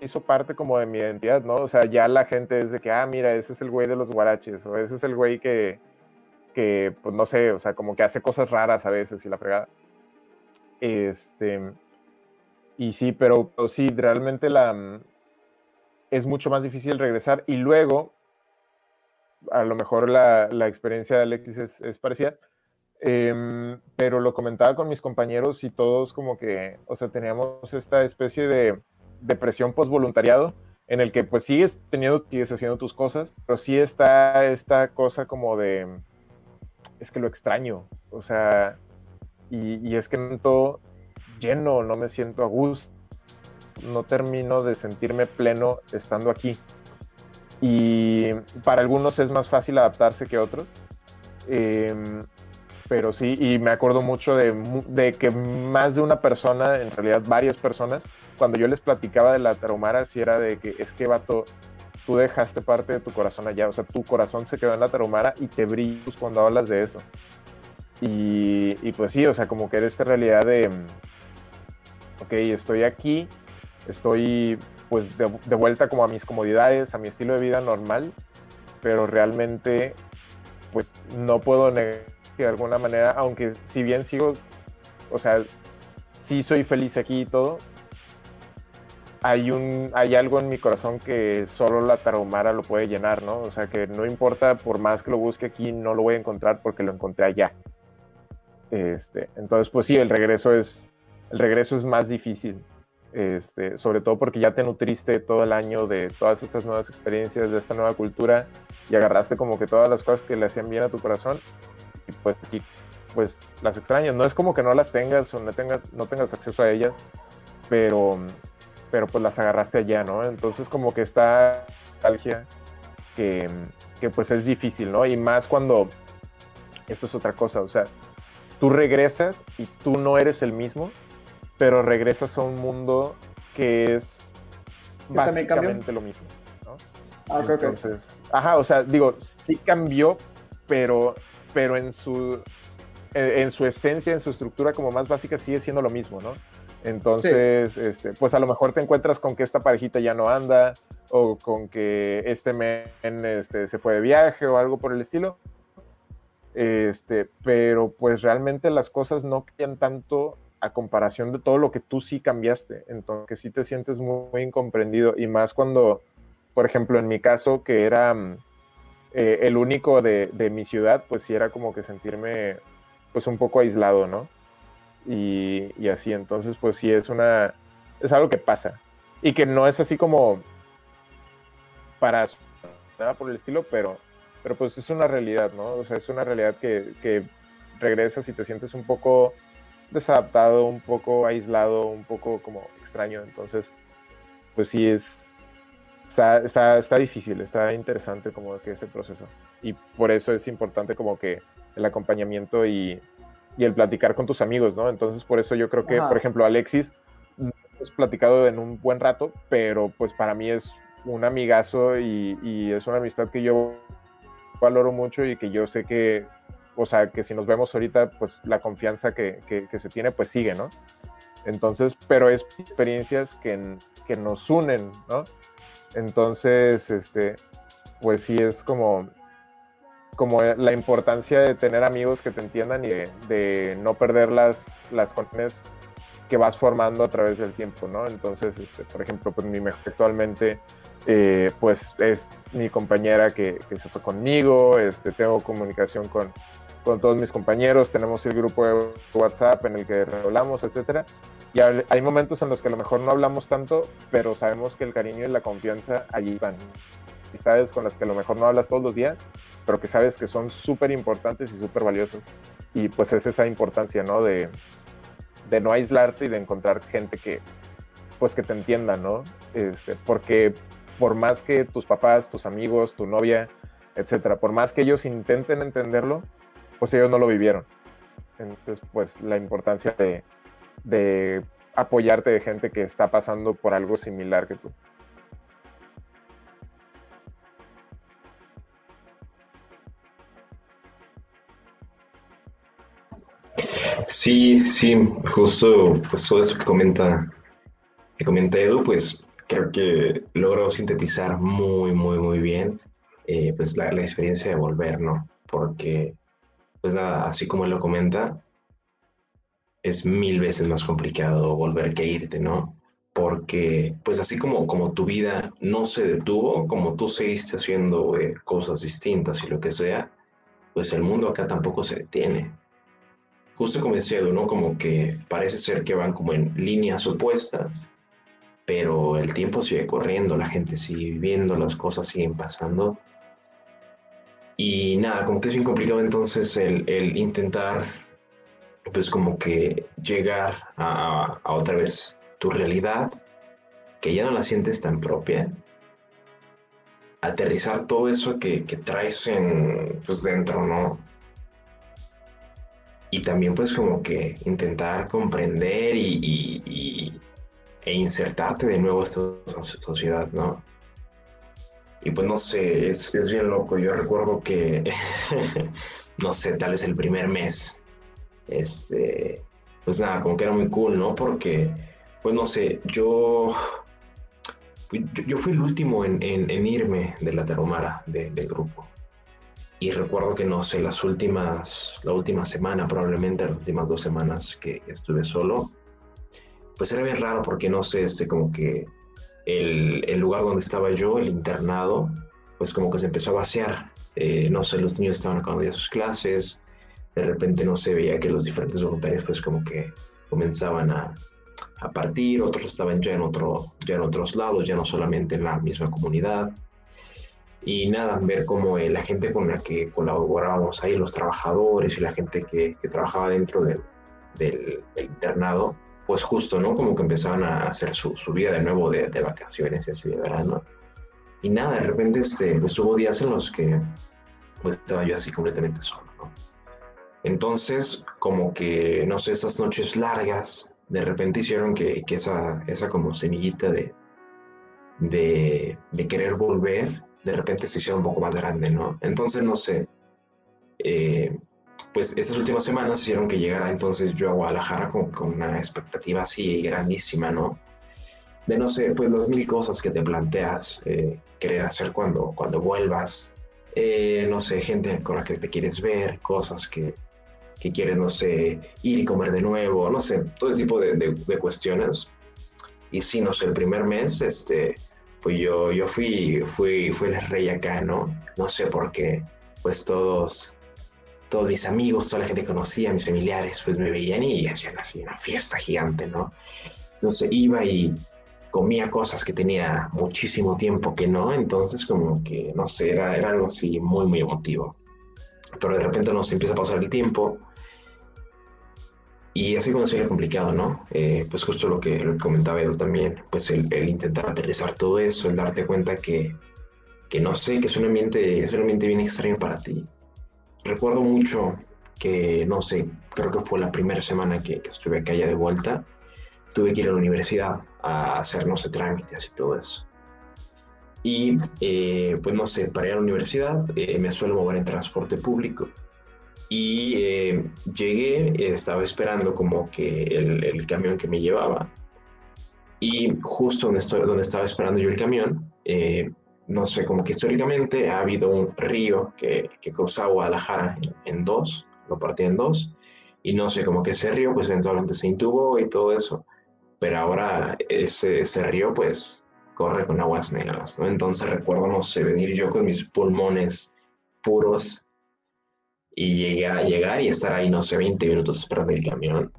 hizo parte como de mi identidad, ¿no? O sea, ya la gente es de que, ah, mira, ese es el güey de los guaraches, o ese es el güey que, que, pues no sé, o sea, como que hace cosas raras a veces y la fregada. Este, y sí, pero, sí, realmente la, es mucho más difícil regresar y luego, a lo mejor la, la experiencia de Alexis es, es parecida, em, pero lo comentaba con mis compañeros y todos como que, o sea, teníamos esta especie de depresión post-voluntariado en el que pues sigues teniendo, sigues haciendo tus cosas, pero sí está esta cosa como de, es que lo extraño, o sea, y, y es que no todo lleno, no me siento a gusto, no termino de sentirme pleno estando aquí. Y para algunos es más fácil adaptarse que otros. Em, pero sí, y me acuerdo mucho de, de, que más de una persona, en realidad varias personas, cuando yo les platicaba de la tarahumara, si era de que es que vato, tú dejaste parte de tu corazón allá, o sea, tu corazón se quedó en la tarahumara y te brillas cuando hablas de eso. Y, y, pues sí, o sea, como que era esta realidad de, ok, estoy aquí, estoy pues de, de, vuelta como a mis comodidades, a mi estilo de vida normal, pero realmente pues no puedo negar de alguna manera, aunque si bien sigo, o sea, sí soy feliz aquí y todo, hay, un, hay algo en mi corazón que solo la tarahumara lo puede llenar, ¿no? O sea, que no importa, por más que lo busque aquí, no lo voy a encontrar porque lo encontré allá. Este, entonces, pues sí, el regreso es, el regreso es más difícil. Este, sobre todo porque ya te nutriste todo el año de todas estas nuevas experiencias, de esta nueva cultura, y agarraste como que todas las cosas que le hacían bien a tu corazón, pues aquí pues las extrañas. No es como que no las tengas o no tengas, no tengas acceso a ellas, pero pero pues las agarraste allá, ¿no? Entonces como que esta nostalgia que, que pues es difícil, ¿no? Y más cuando, esto es otra cosa, o sea, tú regresas y tú no eres el mismo, pero regresas a un mundo que es básicamente lo mismo, ¿no? Ah, okay, Entonces, ajá, o sea, digo, sí cambió, pero, pero en su, en su esencia, en su estructura como más básica sigue siendo lo mismo, ¿no? Entonces, este, pues a lo mejor te encuentras con que esta parejita ya no anda, o con que este men este, se fue de viaje o algo por el estilo. Este, pero pues realmente las cosas no cambian tanto a comparación de todo lo que tú sí cambiaste. Entonces sí te sientes muy, incomprendido. Y más cuando, por ejemplo, en mi caso, que era mm, eh, el único de, de mi ciudad, pues sí era como que sentirme pues un poco aislado, ¿no? y, así. Entonces, pues sí, es una. Es algo que pasa. Y que no es así como para nada por el estilo, pero, pero pues es una realidad, ¿no? O sea, es una realidad que, que regresas y te sientes un poco desadaptado, un poco aislado, un poco como extraño. Entonces, pues sí es. Está, está, está difícil, está interesante como que ese proceso. Y por eso es importante como que el acompañamiento y, y el platicar con tus amigos, ¿no? Entonces, por eso yo creo que, por ejemplo, Alexis, hemos platicado en un buen rato, pero pues para mí es un amigazo y, es una amistad que yo valoro mucho y que yo sé que, o sea, que si nos vemos ahorita, pues la confianza que, que, se tiene, pues sigue, ¿no? Entonces, pero es experiencias que, que nos unen, ¿no? Entonces, este, pues sí es como, como la importancia de tener amigos que te entiendan y de, no perder las, las conexiones que vas formando a través del tiempo, ¿no? Entonces, este, por ejemplo, pues mi mejor actualmente, eh, pues es mi compañera que, que, se fue conmigo, este, tengo comunicación con, con todos mis compañeros, tenemos el grupo de WhatsApp en el que hablamos, etcétera. Y hay momentos en los que a lo mejor no hablamos tanto, pero sabemos que el cariño y la confianza allí van. Amistades con las que a lo mejor no hablas todos los días, pero que sabes que son súper importantes y súper valiosos. Y pues es esa importancia, ¿no? De, de, no aislarte y de encontrar gente que, pues que te entienda, ¿no? Este, porque por más que tus papás, tus amigos, tu novia, etcétera, por más que ellos intenten entenderlo, pues ellos no lo vivieron. Entonces, pues la importancia de, de apoyarte de gente que está pasando por algo similar que tú. Sí, sí, justo pues todo eso que comenta, que comenta Edu, pues creo que logró sintetizar muy, muy, muy bien eh, pues la, experiencia de volver, ¿no? Porque, pues nada, así como él lo comenta, es mil veces más complicado volver que irte, ¿no? Porque, pues así como, como tu vida no se detuvo, como tú seguiste haciendo eh, cosas distintas y lo que sea, pues el mundo acá tampoco se detiene justo como decía ¿no? Como que parece ser que van como en líneas opuestas, pero el tiempo sigue corriendo, la gente sigue viviendo, las cosas siguen pasando. Y nada, como que es bien complicado entonces el, el intentar, pues como que llegar a, otra vez tu realidad, que ya no la sientes tan propia, aterrizar todo eso que, que traes en, pues dentro, ¿no? y también pues como que intentar comprender y, e insertarte de nuevo a esta sociedad, ¿no? Y pues no sé, es, es bien loco. Yo recuerdo que, no sé, tal vez el primer mes este, pues nada, como que era muy cool, ¿no? Porque, pues no sé, yo, yo, fui el último en, irme de la Taromara del grupo. Y recuerdo que, no sé, las últimas, la última semana, probablemente las últimas dos semanas que estuve solo, pues era bien raro porque, no sé, este, como que el, el lugar donde estaba yo, el internado, pues como que se empezó a vaciar. Eh, no sé, los niños estaban acabando ya sus clases, de repente no se veía que los diferentes voluntarios pues como que comenzaban a, a partir, otros estaban ya en, otro, ya en otros lados, ya no solamente en la misma comunidad. Y nada, ver cómo eh, la gente con la que colaborábamos ahí, los trabajadores y la gente que, trabajaba dentro del, del, internado, pues justo, ¿no? Como que empezaban a hacer su, su vida de nuevo de, de, vacaciones y así de verano. Y nada, de repente este, pues hubo días en los que pues estaba yo así completamente solo, ¿no? Entonces, como que, no sé, esas noches largas de repente hicieron que, que esa, esa como semillita de, de, querer volver, de repente se hiciera un poco más grande, ¿no? Entonces, no sé, eh, pues estas últimas semanas hicieron que llegara entonces yo a Guadalajara con, con, una expectativa así grandísima, ¿no? De no sé, pues las mil cosas que te planteas eh, querer hacer cuando, cuando vuelvas, eh, no sé, gente con la que te quieres ver, cosas que, que quieres, no sé, ir y comer de nuevo, no sé, todo ese tipo de, de, cuestiones. Y sí, no sé, el primer mes, este, pues yo, yo fui, fui, fui el rey acá, ¿no? No sé por qué, pues todos, todos mis amigos, toda la gente que conocía, mis familiares, pues me veían y hacían así una fiesta gigante, ¿no? Sé, iba y comía cosas que tenía muchísimo tiempo que no, entonces como que, no sé, era, era algo así muy, muy emotivo pero de repente nos empieza a pasar el tiempo y así cuando sería complicado, ¿no? Eh, pues justo lo que, lo comentaba Edu también, pues el, intentar aterrizar todo eso, el darte cuenta que, que, no sé, que es un ambiente, es un ambiente bien extraño para ti. Recuerdo mucho que, no sé, creo que fue la primera semana que, estuve acá ya de vuelta, tuve que ir a la universidad a hacer, no sé, trámites y todo eso. Y eh, pues no sé, para ir a la universidad eh, me suelo mover en transporte público. Y eh, llegué, estaba esperando como que el, el, camión que me llevaba. Y justo donde, estoy, donde estaba esperando yo el camión, no sé, como que históricamente ha habido un río que, que cruzaba Guadalajara en, en, dos, lo partía en dos. Y no sé, como que ese río pues eventualmente se intubó y todo eso. Pero ahora ese, ese río pues corre con aguas negras, ¿no? Entonces recuerdo, no sé, venir yo con mis pulmones puros y llegué a llegar y estar ahí, no sé, 20 minutos esperando el camión.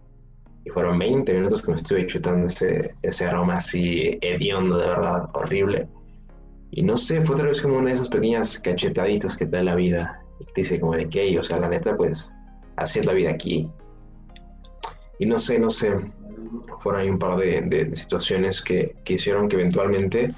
Y fueron 20 minutos que me estuve chutando ese, ese aroma así hediondo, de verdad, horrible. Y no sé, fue otra vez como una de esas pequeñas cachetaditas que te da la vida. Y te dice como de que, o sea, la neta, pues, así es la vida aquí. Y no sé, no sé, fueron ahí un par de, situaciones que, que, hicieron que eventualmente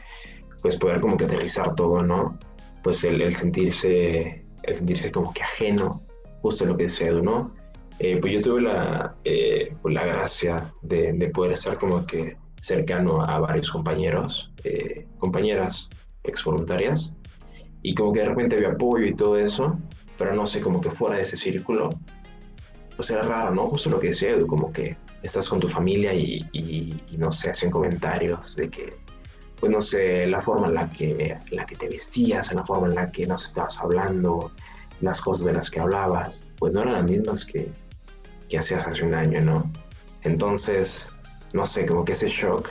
pues poder como que aterrizar todo, ¿no? Pues el, sentirse, el sentirse como que ajeno, justo lo que decía Edu, ¿no? Eh, pues yo tuve la, eh, pues la gracia de, de, poder estar como que cercano a varios compañeros, eh, compañeras ex voluntarias, y como que de repente había apoyo y todo eso, pero no sé, como que fuera de ese círculo, pues era raro, ¿no? Justo lo que decía Edu, como que estás con tu familia y, no sé, hacen comentarios de que, pues no sé, la forma en la que, la que te vestías, la forma en la que nos estabas hablando, las cosas de las que hablabas, pues no eran las mismas que, que hacías hace un año, ¿no? Entonces, no sé, como que ese shock,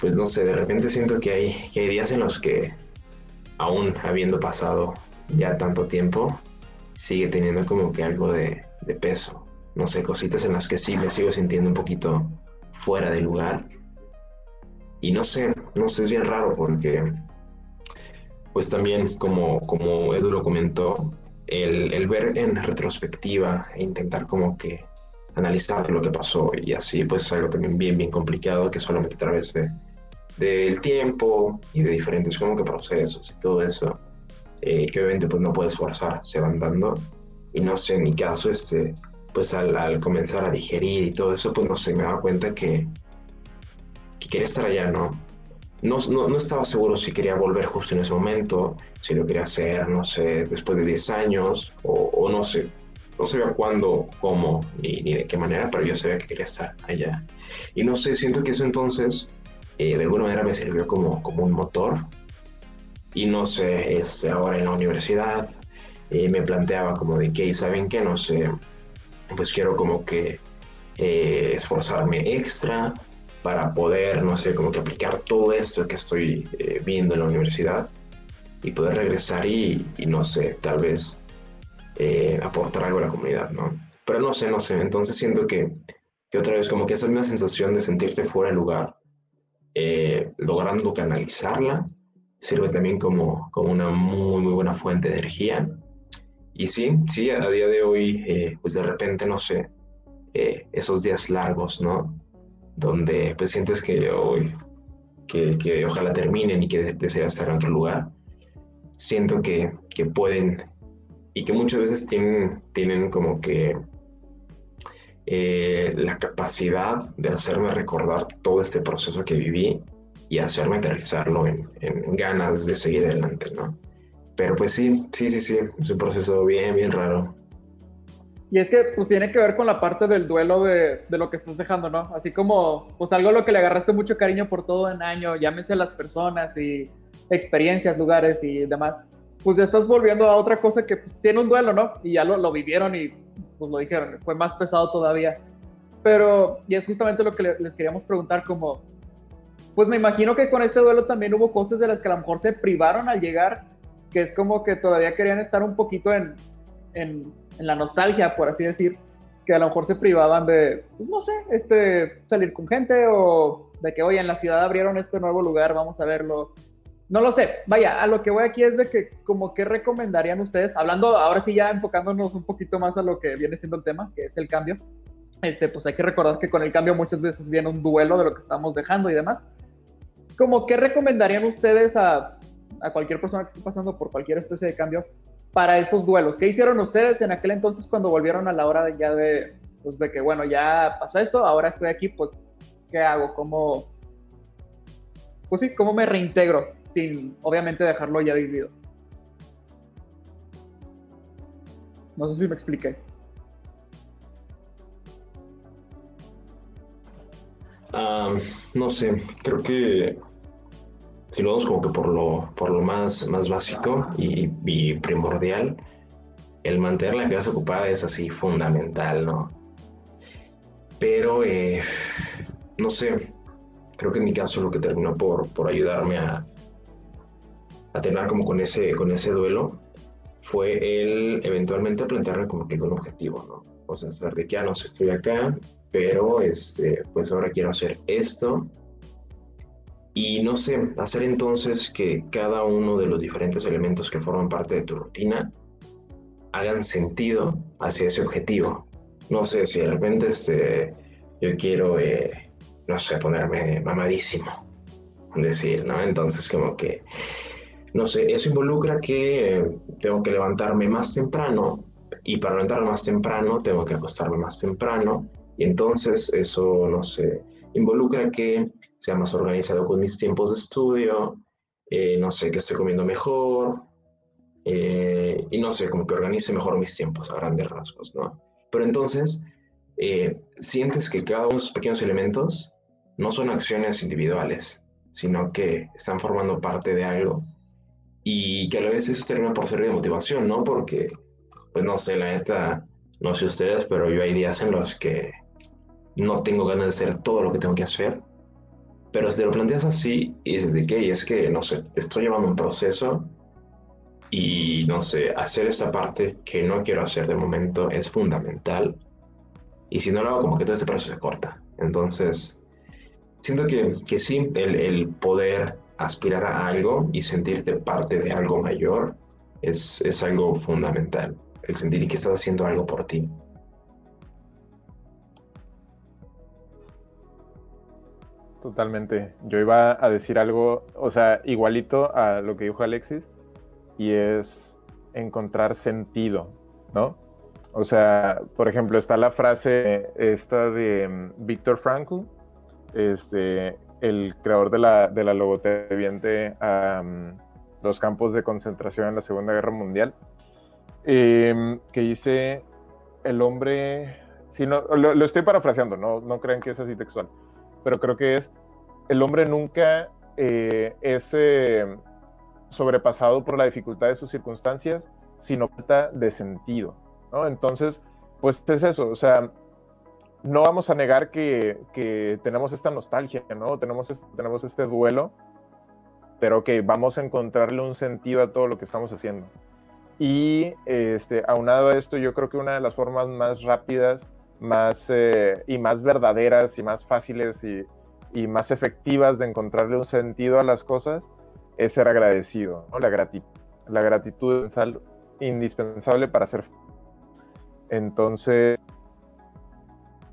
pues no sé, de repente siento que hay, que días en los que, aún habiendo pasado ya tanto tiempo, sigue teniendo como que algo de, de peso no sé, cositas en las que sí me sigo sintiendo un poquito fuera de lugar. Y no sé, no sé, es bien raro porque, pues también, como, como Edu lo comentó, el, el ver en retrospectiva e intentar como que analizar lo que pasó y así, pues es algo también bien, bien complicado que solamente a través de, del tiempo y de diferentes como que procesos y todo eso, eh, que obviamente pues no puedes forzar, se van dando. Y no sé, en mi caso, este, pues al, comenzar a digerir y todo eso, pues no sé, me daba cuenta que, que quería estar allá, ¿no? No, no, estaba seguro si quería volver justo en ese momento, si lo quería hacer, no sé, después de 10 años, o, no sé. no sabía cuándo, cómo, ni, ni, de qué manera, pero yo sabía que quería estar allá. Y no sé, siento que eso entonces eh, de alguna manera me sirvió como, como un motor. Y no sé, es ahora en la universidad, eh, me planteaba como de que, ¿saben qué? No sé, pues quiero como que eh, esforzarme extra para poder, no sé, como que aplicar todo esto que estoy viendo en la universidad y poder regresar y, y no sé, tal vez aportar algo a la comunidad, ¿no? Pero no sé, no sé, entonces siento que, que otra vez como que esa misma sensación de sentirte fuera de lugar, eh, logrando canalizarla, sirve también como, como una muy, muy buena fuente de energía. Y sí, sí, a día de hoy, eh, pues de repente, no sé, eh, esos días largos, ¿no? Donde pues sientes que hoy, que, que ojalá terminen y que deseas estar en otro lugar, siento que, que pueden y que muchas veces tienen, tienen como que eh, la capacidad de hacerme recordar todo este proceso que viví y hacerme aterrizarlo en, ganas de seguir adelante, ¿no? Pero pues sí, sí, sí, sí, es un proceso bien, bien raro. Y es que pues tiene que ver con la parte del duelo de, de, lo que estás dejando, ¿no? Así como pues algo a lo que le agarraste mucho cariño por todo un año, llámese las personas y experiencias, lugares y demás, pues ya estás volviendo a otra cosa que tiene un duelo, ¿no? Y ya lo, lo vivieron y pues lo dijeron, fue más pesado todavía. Pero, y es justamente lo que les queríamos preguntar, como, pues me imagino que con este duelo también hubo cosas de las que a lo mejor se privaron al llegar, que es como que todavía querían estar un poquito en, en, en la nostalgia, por así decir, que a lo mejor se privaban de, pues no sé, este, salir con gente o de que, oye, en la ciudad abrieron este nuevo lugar, vamos a verlo, no lo sé, vaya, a lo que voy aquí es de que como que recomendarían ustedes, hablando ahora sí ya enfocándonos un poquito más a lo que viene siendo el tema, que es el cambio, este, pues hay que recordar que con el cambio muchas veces viene un duelo de lo que estamos dejando y demás. Como qué recomendarían ustedes a, a cualquier persona que esté pasando por cualquier especie de cambio para esos duelos? ¿Qué hicieron ustedes en aquel entonces cuando volvieron a la hora ya de, pues de que bueno, ya pasó esto, ahora estoy aquí, pues, ¿qué hago? ¿Cómo, pues sí, cómo me reintegro? sin obviamente dejarlo ya vivido. No sé si me expliqué. no sé, creo que si lo vamos como que por lo, por lo más, más básico y, primordial, el mantener la cabeza ocupada es así fundamental, ¿no? Pero, eh, no sé, creo que en mi caso lo que terminó por, por ayudarme a, a tener como con ese, con ese duelo fue el eventualmente plantearme como que un objetivo, ¿no? O sea, saber de que ya no sé, estoy acá, pero este, pues ahora quiero hacer esto. Y no sé, hacer entonces que cada uno de los diferentes elementos que forman parte de tu rutina hagan sentido hacia ese objetivo. No sé, si de repente este, yo quiero, eh, no sé, ponerme mamadísimo, decir, ¿no? Entonces como que no sé, eso involucra que eh, tengo que levantarme más temprano y para levantarme más temprano tengo que acostarme más temprano y entonces eso, no sé, involucra que sea más organizado con mis tiempos de estudio, eh, no sé, que esté comiendo mejor eh, y no sé, como que organice mejor mis tiempos a grandes rasgos, ¿no? Pero entonces, sientes que cada uno de esos pequeños elementos no son acciones individuales, sino que están formando parte de algo y que a la vez eso termina por ser de motivación, ¿no? Porque, pues no sé, la neta, no sé ustedes, pero yo hay días en los que no tengo ganas de hacer todo lo que tengo que hacer. Pero si te lo planteas así y dices de qué, y es que, no sé, te estoy llevando un proceso y, no sé, hacer esta parte que no quiero hacer de momento es fundamental. Y si no lo hago, como que todo este proceso se corta. Entonces, siento que, que sí, el, el poder aspirar a algo y sentirte parte de algo mayor es, es algo fundamental. El sentir que estás haciendo algo por ti. Totalmente. Yo iba a decir algo, o sea, igualito a lo que dijo Alexis, y es encontrar sentido, ¿no? O sea, por ejemplo, está la frase esta de mm, Víctor Frankl, este, el creador de la, de la a los campos de concentración en la Segunda Guerra Mundial, em, que dice el hombre, si no, lo, estoy parafraseando, no, no crean que es así textual, pero creo que es, el hombre nunca eh, es eh, sobrepasado por la dificultad de sus circunstancias, sino falta de sentido, ¿no? Entonces, pues es eso, o sea, no vamos a negar que, que tenemos esta nostalgia, ¿no? Tenemos este, tenemos este duelo, pero que vamos a encontrarle un sentido a todo lo que estamos haciendo. Y este, aunado a esto, yo creo que una de las formas más rápidas más, eh, y más verdaderas y más fáciles y, y, más efectivas de encontrarle un sentido a las cosas es ser agradecido, ¿no? la gratitud. La gratitud es indispensable para ser. Entonces,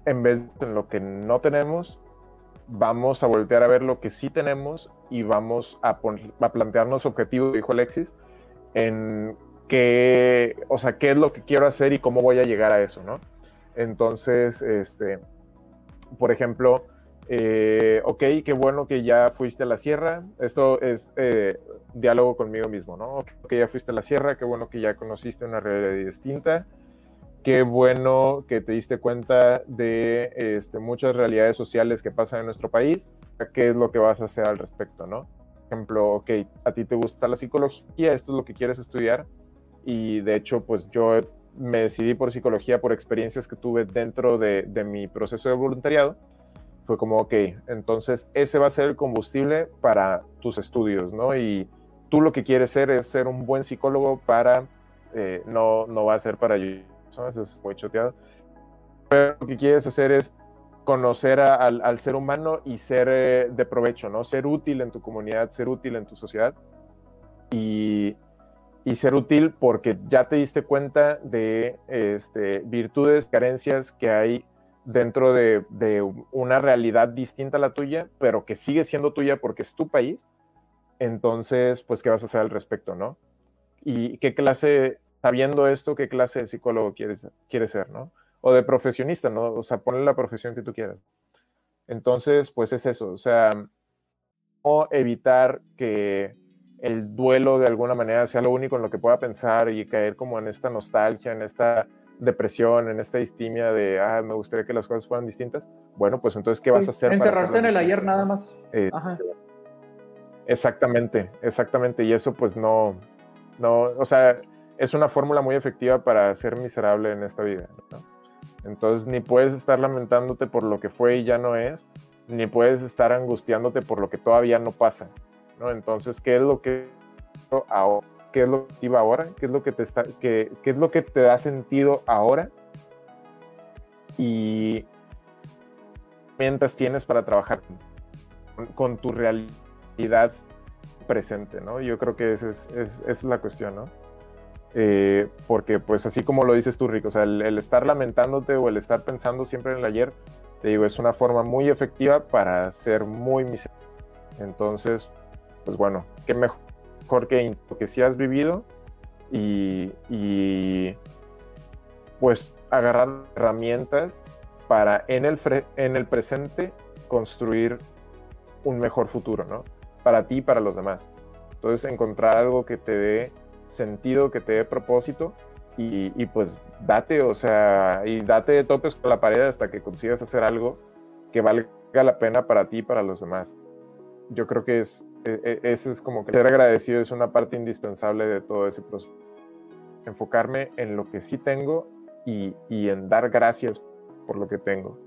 en vez de lo que no tenemos, vamos a voltear a ver lo que sí tenemos y vamos a, a plantearnos objetivos, dijo Alexis, en qué, o sea, qué es lo que quiero hacer y cómo voy a llegar a eso, ¿no? Entonces, este, por ejemplo, eh, ok, qué bueno que ya fuiste a la sierra. Esto es eh, diálogo conmigo mismo, ¿no? Ok, ya fuiste a la sierra, qué bueno que ya conociste una realidad distinta qué bueno que te diste cuenta de este, muchas realidades sociales que pasan en nuestro país, qué es lo que vas a hacer al respecto, ¿no? Por ejemplo, ok, a ti te gusta la psicología, esto es lo que quieres estudiar, y de hecho, pues yo me decidí por psicología por experiencias que tuve dentro de, de mi proceso de voluntariado. Fue como, ok, entonces ese va a ser el combustible para tus estudios, ¿no? Y tú lo que quieres ser es ser un buen psicólogo para, eh, no, no va a ser para eso es muy choteado. Pero lo que quieres hacer es conocer al, ser humano y ser eh, de provecho, ¿no? Ser útil en tu comunidad, ser útil en tu sociedad y, ser útil porque ya te diste cuenta de este, virtudes, carencias que hay dentro de, de, una realidad distinta a la tuya, pero que sigue siendo tuya porque es tu país. Entonces, pues, ¿qué vas a hacer al respecto, no? ¿Y qué clase sabiendo esto, qué clase de psicólogo quieres, quieres ser, ¿no? O de profesionista, ¿no? O sea, ponle la profesión que tú quieras. Entonces, pues es eso, o sea, no evitar que el duelo de alguna manera sea lo único en lo que pueda pensar y caer como en esta nostalgia, en esta depresión, en esta distimia de, ah, me gustaría que las cosas fueran distintas. Bueno, pues entonces, ¿qué vas a hacer? Encerrarse en el ayer nada más. Eh, exactamente, exactamente. Y eso pues no, no, o sea, es una fórmula muy efectiva para ser miserable en esta vida. Entonces, ni puedes estar lamentándote por lo que fue y ya no es, ni puedes estar angustiándote por lo que todavía no pasa. ¿No? Entonces, ¿qué es lo que? ¿Qué es lo que ahora? ¿Qué es lo que te está, qué, qué es lo que te da sentido ahora? Y mientras tienes para trabajar con, tu realidad presente, ¿no? Yo creo que esa es, es, es la cuestión, ¿no? Eh, porque pues así como lo dices tú, Rico, o sea, el, estar lamentándote o el estar pensando siempre en el ayer, te digo, es una forma muy efectiva para ser muy miserable. Entonces, pues bueno, qué mejor que lo que sí has vivido y, y pues agarrar herramientas para en el, en el presente construir un mejor futuro, ¿no? Para ti y para los demás. Entonces, encontrar algo que te dé sentido, que te dé propósito y, pues date, o sea, y date de topes con la pared hasta que consigas hacer algo que valga la pena para ti y para los demás. Yo creo que es, ese es como que ser agradecido es una parte indispensable de todo ese proceso. Enfocarme en lo que sí tengo y, y en dar gracias por lo que tengo.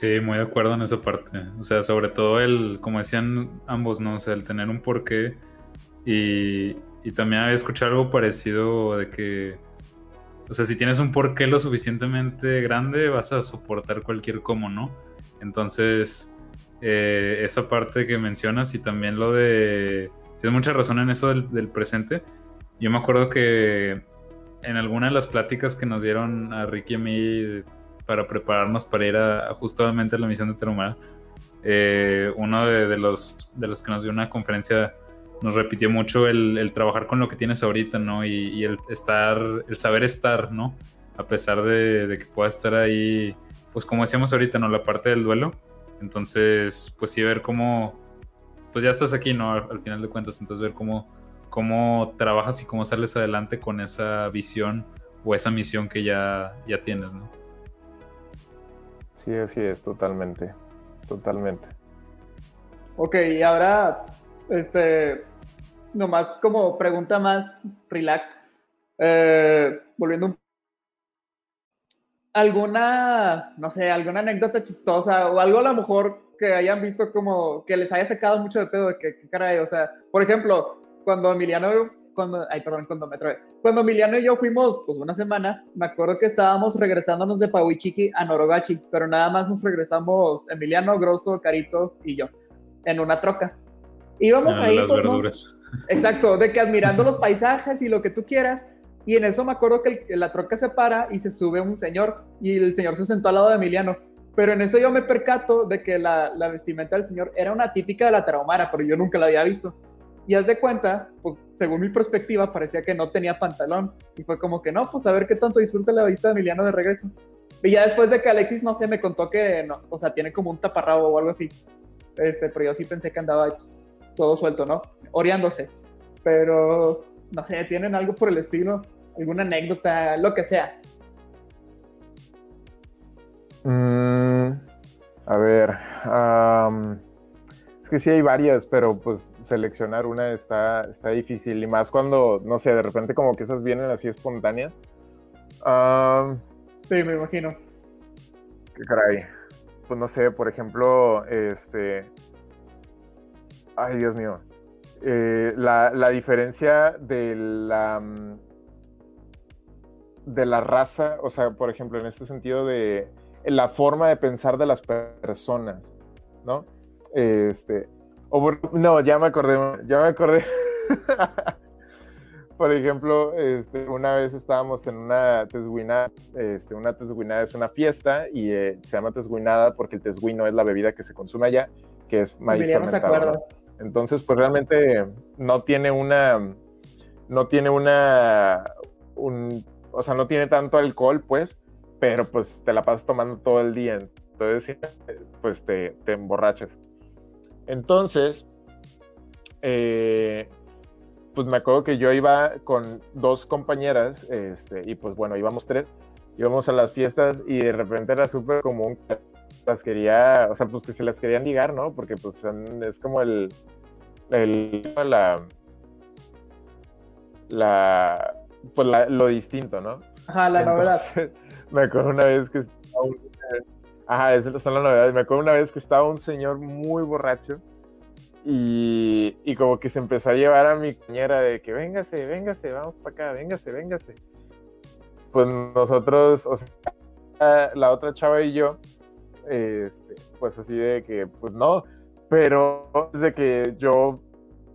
Sí, muy de acuerdo en esa parte. O sea, sobre todo el, como decían ambos, ¿no? O sea, el tener un porqué. Y, y también había escuchado algo parecido de que, o sea, si tienes un porqué lo suficientemente grande, vas a soportar cualquier cómo, ¿no? Entonces, eh, esa parte que mencionas y también lo de... Tienes mucha razón en eso del, presente. Yo me acuerdo que en alguna de las pláticas que nos dieron a Ricky y a mí para prepararnos para ir a, justamente a la misión de Terumara. Eh, uno de, los, de los que nos dio una conferencia nos repitió mucho el, trabajar con lo que tienes ahorita, ¿no? Y, el estar, el saber estar, ¿no? A pesar de, que pueda estar ahí, pues como decíamos ahorita, ¿no? La parte del duelo. Entonces, pues sí, ver cómo, pues ya estás aquí, ¿no? Al, final de cuentas, entonces ver cómo, cómo trabajas y cómo sales adelante con esa visión o esa misión que ya, ya tienes, ¿no? Sí, así es, totalmente, totalmente. Ok, y ahora, este, nomás como pregunta más relax, eh, volviendo un alguna, no sé, alguna anécdota chistosa o algo a lo mejor que hayan visto como que les haya sacado mucho de pedo de que, caray, o sea, por ejemplo, cuando Emiliano, cuando, ay, perdón, cuando me trae, cuando Emiliano y yo fuimos, pues una semana, me acuerdo que estábamos regresándonos de Pahuichiqui a Norogachi, pero nada más nos regresamos Emiliano, Grosso, Carito y yo, en una troca. Íbamos Ah, ahí, las pues, ¿no? Exacto, de que admirando los paisajes y lo que tú quieras. Y en eso me acuerdo que la troca se para y se sube un señor y el señor se sentó al lado de Emiliano. Pero en eso yo me percato de que la, la vestimenta del señor era una típica de la Tarahumara, pero yo nunca la había visto. Y haz de cuenta, pues según mi perspectiva, parecía que no tenía pantalón. Y fue como que no, pues a ver qué tanto disfruta la vista de Emiliano de regreso. Y ya después de que Alexis, no sé, me contó que, no, o sea, tiene como un taparrabo o algo así. Este, pero yo sí pensé que andaba pues, todo suelto, ¿no? Oreándose. Pero, no sé, ¿tienen algo por el estilo? ¿Alguna anécdota? Lo que sea. Mm, a ver, es que sí hay varias, pero pues seleccionar una está, está difícil y más cuando, no sé, de repente como que esas vienen así espontáneas. Am, Sí, me imagino. qué caray. Pues no sé, por ejemplo, este... Ay, Dios mío. Eh, la, la diferencia de la... mm, de la raza, o sea, por ejemplo, en este sentido de la forma de pensar de las personas, ¿no? Este, o no, ya me acordé, ya me acordé. por ejemplo, este, una vez estábamos en una tesguinada, este, una tesguinada es una fiesta y eh, se llama tesguinada porque el tesguino es la bebida que se consume allá, que es maíz fermentado. Entonces, pues realmente no tiene una, no tiene una, un, o sea, no tiene tanto alcohol, pues, pero pues te la pasas tomando todo el día. Entonces, pues te, te emborrachas. Entonces, eh, pues me acuerdo que yo iba con dos compañeras, este, y pues bueno, íbamos tres, íbamos a las fiestas y de repente era súper común las quería, o sea, pues que se las querían ligar, ¿no? Porque pues son- es como el, el la, la, pues la- lo distinto, ¿no? Ajá, la novedad. Me acuerdo una vez que estaba un... Ajá, esas son las novedades. Me acuerdo una vez que estaba un señor muy borracho y, y como que se empezó a llevar a mi compañera de que véngase, véngase, vamos para acá, véngase, véngase. Pues nosotros, o sea, la otra chava y yo, este, pues así de que, pues no, pero desde que yo,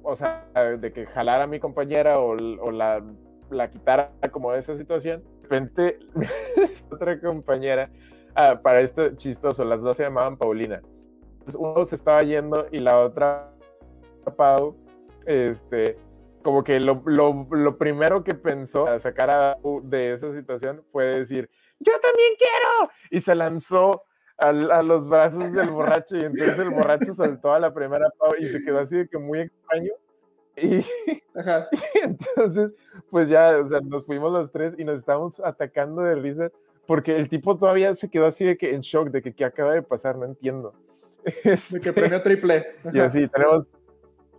o sea, de que jalara a mi compañera o, o la, la quitara como de esa situación, de repente otra compañera, ah, para esto chistoso, las dos se llamaban Paulina. Entonces, uno se estaba yendo y la otra, Pau, este, como que lo, lo, lo primero que pensó a sacar a de esa situación fue decir, yo también quiero, y se lanzó al- a, los brazos del borracho y entonces el borracho soltó a la primera y se quedó así de que muy extraño. Y, Ajá. entonces, pues ya, o sea, nos fuimos los tres y nos estábamos atacando de risa porque el tipo todavía se quedó así de que en shock de que qué acaba de pasar, no entiendo. De que Este, premio triple. y así, tenemos,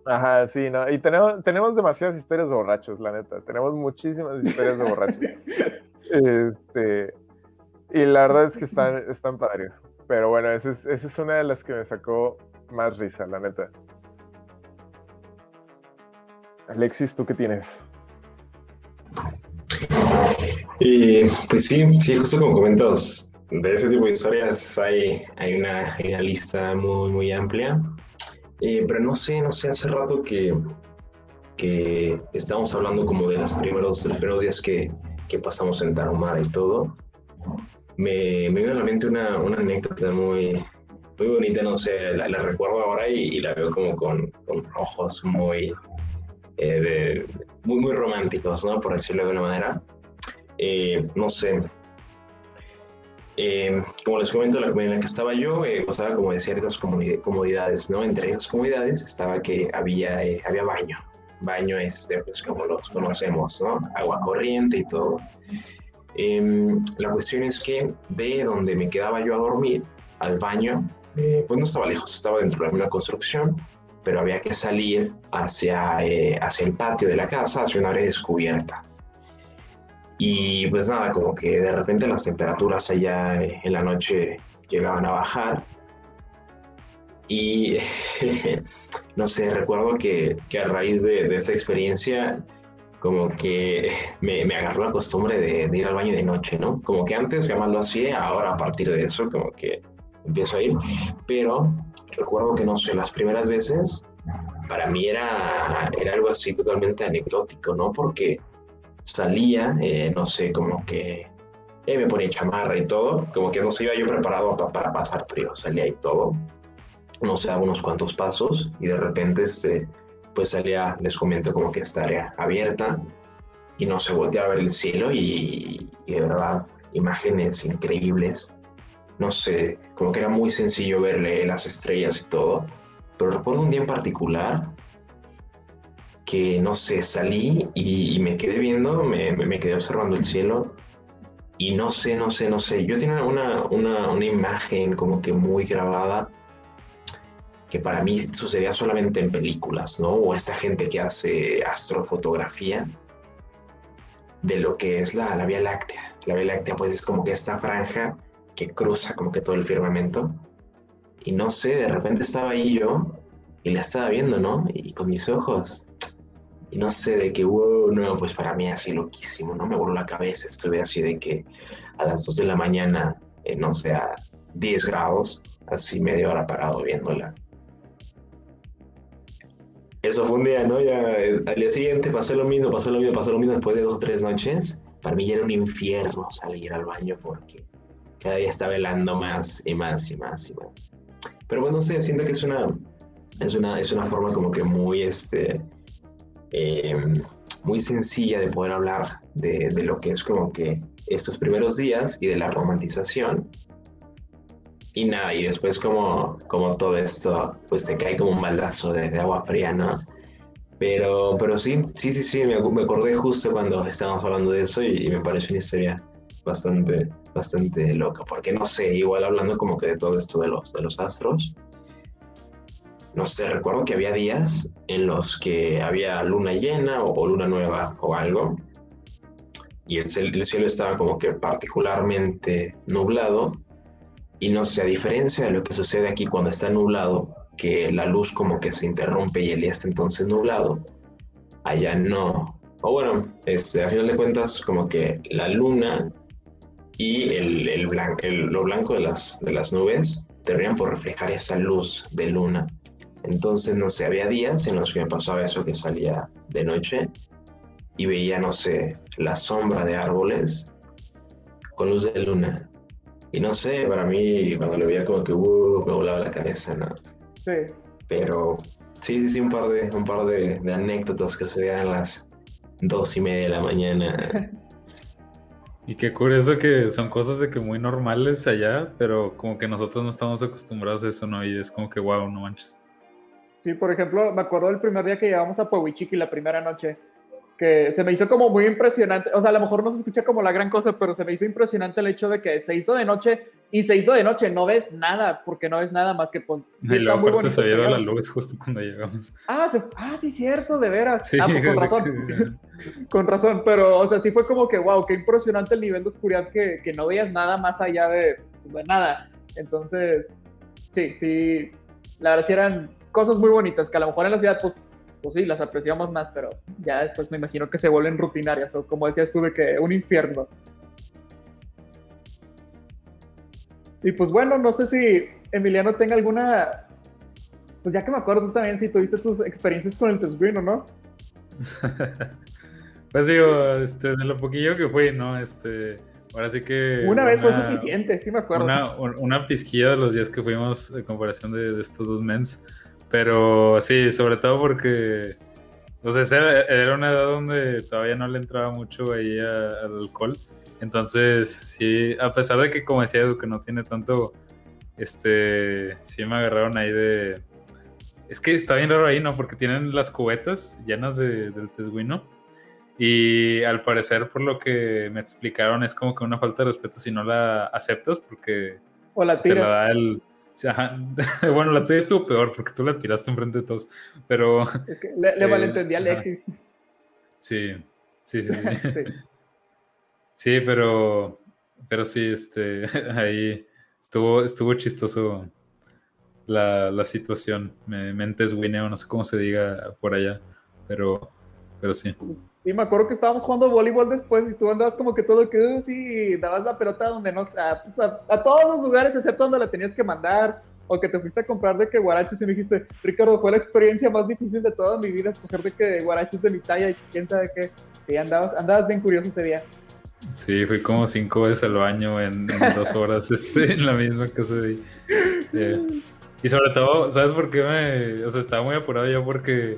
ajá, sí, ¿no? Y tenemos, tenemos demasiadas historias de borrachos, la neta, tenemos muchísimas historias de borrachos. Este, y la verdad es que están, están padres. Pero bueno, esa es, esa es una de las que me sacó más risa, la neta. Alexis, ¿tú qué tienes? Y pues sí, sí, justo como comentas, de ese tipo de historias hay, hay, una, hay una lista muy, muy amplia. Eh, pero no sé, no sé, hace rato que, que estábamos hablando como de los primeros, de los primeros días que, que pasamos en Tarahumara y todo. Me, me vino a la mente una, una anécdota muy, muy bonita, no sé, la, la recuerdo ahora y, y la veo como con, con ojos muy, eh, de- muy, muy románticos, ¿no? Por decirlo de alguna manera. Eh, no sé. Eh, como les comento, la en la que estaba yo eh, gozaba como de ciertas comodidades, ¿no? Entre esas comodidades estaba que había, eh, había baño. baño este, pues como los conocemos, ¿no? Agua corriente y todo. Em, la cuestión es que de donde me quedaba yo a dormir, al baño, eh, pues no estaba lejos, estaba dentro de una construcción, pero había que salir hacia, eh, hacia el patio de la casa, hacia una área descubierta. Y pues nada, como que de repente las temperaturas allá en la noche llegaban a bajar. Y no sé, recuerdo que, que a raíz de, de, esta experiencia, como que me, me agarró la costumbre de, de, ir al baño de noche, ¿no? Como que antes ya más lo hacía, ahora a partir de eso, como que empiezo a ir. Pero recuerdo que, no sé, las primeras veces, para mí era, era algo así totalmente anecdótico, ¿no? Porque salía, eh, no sé, como que eh, me ponía chamarra y todo, como que no se iba yo preparado para, para pasar frío, salía y todo, no sé, a unos cuantos pasos y de repente este, pues salía, les comento como que esta área abierta y no se volteaba a ver el cielo y, y de verdad imágenes increíbles, no sé, como que era muy sencillo verle las estrellas y todo, pero recuerdo un día en particular que, no sé, salí y, y me quedé viendo, me, me, quedé observando el cielo y no sé, no sé, no sé. Yo tenía una, una, una imagen como que muy grabada que para mí sucedía solamente en películas, ¿no? O esta gente que hace astrofotografía de lo que es la, la Vía Láctea. La Vía Láctea pues es como que esta franja que cruza como que todo el firmamento. Y no sé, de repente estaba ahí yo y la estaba viendo, ¿no? Y con mis ojos y no sé, de que, wow, no, pues para mí así loquísimo, ¿no? Me voló la cabeza, estuve así de que a las 2 de la mañana, eh, no sé, a 10 grados, así media hora parado viéndola. Eso fue un día, ¿no? Ya eh, al día siguiente pasó lo mismo, pasó lo mismo, pasó lo mismo después de dos o tres noches. Para mí ya era un infierno salir al baño porque cada día estaba helando más y más y más y más. Pero bueno, no sé, siento que es una, es una, es una forma como que muy, este, eh, muy sencilla de poder hablar de, de, lo que es como que estos primeros días y de la romantización. Y nada, y después como, como todo esto, pues te cae como un baldazo de, de agua fría, ¿no? Pero, pero sí, sí, sí, sí, me, me acordé justo cuando estábamos hablando de eso y, y, me pareció una historia bastante, bastante loca, porque no sé, igual hablando como que de todo esto de los, de los astros, no sé, recuerdo que había días en los que había luna llena o, o luna nueva o algo, y el, el, cielo estaba como que particularmente nublado, y no sé, a diferencia de lo que sucede aquí cuando está nublado, que la luz como que se interrumpe y el día está entonces nublado, allá no. O bueno, este, a final de cuentas, como que la luna y el, el, blan el lo blanco de las, de las nubes terminan por reflejar esa luz de luna entonces, no sé, había días en los que me pasaba eso que salía de noche y veía, no sé, la sombra de árboles con luz de luna. Y no sé, para mí, cuando lo veía como que uh, me volaba la cabeza, ¿no? Sí. Pero sí, sí, sí, un par de, un par de, de anécdotas que se a las dos y media de la mañana. Y qué curioso que son cosas de que muy normales allá, pero como que nosotros no estamos acostumbrados a eso, ¿no? Y es como que, wow, no manches. Sí, por ejemplo, me acuerdo del primer día que llegamos a Puehuichiqui, la primera noche, que se me hizo como muy impresionante, o sea, a lo mejor no se escucha como la gran cosa, pero se me hizo impresionante el hecho de que se hizo de noche y se hizo de noche, no ves nada, porque no ves nada más que... Pues, sí, y luego aparte se vio la luz justo cuando llegamos. Ah, se, ah, sí, cierto, de veras. Sí, ah, pues, con razón. con razón, pero, o sea, sí fue como que, wow, qué impresionante el nivel de oscuridad que, que no veías nada más allá de, de nada. Entonces, sí, sí, la verdad sí eran cosas muy bonitas que a lo mejor en la ciudad, pues, pues sí, las apreciamos más, pero ya después me imagino que se vuelven rutinarias o como decías tú, de que un infierno. Y pues bueno, no sé si Emiliano tenga alguna, pues ya que me acuerdo tú también si tuviste tus experiencias con el o no. pues digo, este, de lo poquillo que fui, ¿no? Este, ahora sí que... Una, una vez fue suficiente, sí me acuerdo. Una, una pizquilla de los días que fuimos en comparación de, de estos dos mens. Pero sí, sobre todo porque, o sea, era una edad donde todavía no le entraba mucho ahí al alcohol. Entonces, sí, a pesar de que, como decía Edu, que no tiene tanto, este, sí me agarraron ahí de, es que está bien raro ahí, ¿no? Porque tienen las cubetas llenas de, del tesguino. Y al parecer, por lo que me explicaron, es como que una falta de respeto si no la aceptas, porque o la te tiras. la da el. bueno, la tuya estuvo peor porque tú la tiraste enfrente de todos, pero. Es que le, Eh, malentendí a ajá. Alexis. Sí, sí, sí, sí. Sí. Sí, pero, pero sí, este, ahí estuvo, estuvo chistoso la, la situación. Me, me entesguineo, no sé cómo se diga por allá, pero, pero sí. Sí, me acuerdo que estábamos jugando voleibol después y tú andabas como que todo que sí, dabas la pelota donde no, a, pues, a, todos los lugares excepto donde la tenías que mandar o que te fuiste a comprar de que guarachos y me dijiste, Ricardo, fue la experiencia más difícil de toda mi vida escoger de que guarachos de mi talla y quién sabe qué. Sí, andabas, andabas bien curioso ese día. Sí, fui como cinco veces al baño en, en dos horas este, en la misma casa de eh, Y sobre todo, ¿sabes por qué me...? O sea, estaba muy apurado yo porque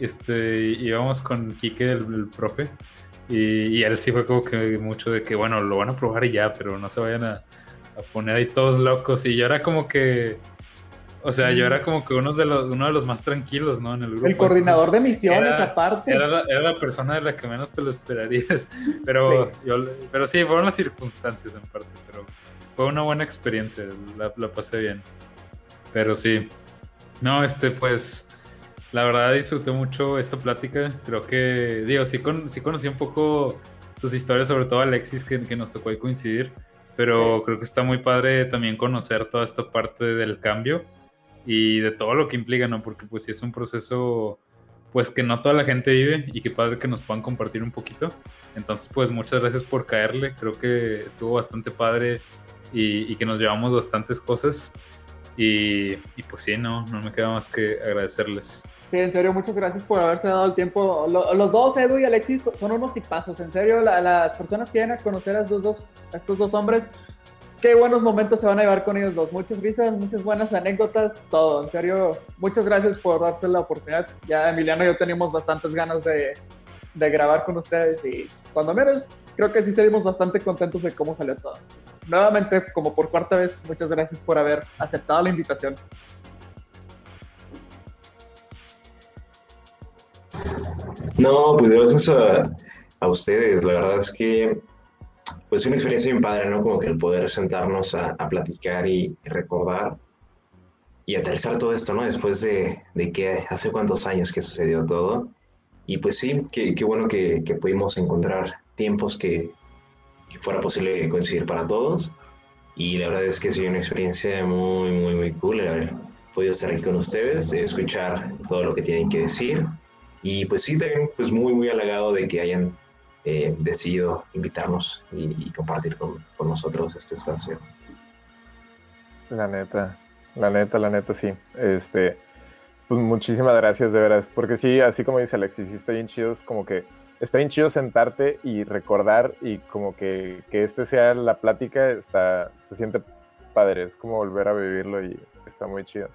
este, íbamos con Quique, el, el profe, y, y él sí fue como que mucho de que, bueno, lo van a probar y ya, pero no se vayan a, a poner ahí todos locos. Y yo era como que... O sea, yo era como que uno de los, uno de los más tranquilos, ¿no? En el grupo. El coordinador Entonces, de misiones, era- aparte. era la, era la persona de la que menos te lo esperarías. Pero, Sí. yo, pero sí, fueron las circunstancias en parte. Pero fue una buena experiencia. La, la pasé bien. Pero sí. No, este, pues. La verdad disfruté mucho esta plática. Creo que, digo, sí, con, sí conocí un poco sus historias, sobre todo Alexis, que, que nos tocó ahí coincidir. Pero creo que está muy padre también conocer toda esta parte del cambio y de todo lo que implica, ¿no? Porque pues sí es un proceso pues que no toda la gente vive y qué padre que nos puedan compartir un poquito. Entonces pues muchas gracias por caerle, creo que estuvo bastante padre y, y que nos llevamos bastantes cosas y, y, pues sí, no, no me queda más que agradecerles. Sí, en serio, muchas gracias por haberse dado el tiempo. Lo- los dos, Edu y Alexis, son unos tipazos. En serio, la- las personas que vayan a conocer a estos, dos, a estos dos hombres, qué buenos momentos se van a llevar con ellos dos. Muchas risas, muchas buenas anécdotas, todo. En serio, muchas gracias por darse la oportunidad. Ya Emiliano y yo teníamos bastantes ganas de, de grabar con ustedes y cuando menos creo que sí salimos bastante contentos de cómo salió todo. Nuevamente, como por cuarta vez, muchas gracias por haber aceptado la invitación. No, pues gracias a, a ustedes. La verdad es que pues una experiencia bien padre, ¿no? Como que el poder sentarnos a, a platicar y recordar y aterrizar todo esto, ¿no? Después de, de que hace cuántos años que sucedió todo. Y pues sí, qué, qué bueno que, que pudimos encontrar tiempos que, que fuera posible coincidir para todos. Y la verdad es que ha sido una experiencia muy, muy, muy cool el haber podido estar aquí con ustedes, escuchar todo lo que tienen que decir. Y pues sí, también pues muy, muy halagado de que hayan eh, decidido invitarnos y, compartir con, con, nosotros este espacio. La neta, la neta, la neta, sí. Este, pues muchísimas gracias de veras, porque sí, así como dice Alexis, sí está bien chido, es como que está bien chido sentarte y recordar y como que, que este sea la plática, está, se siente padre, es como volver a vivirlo y está muy chido.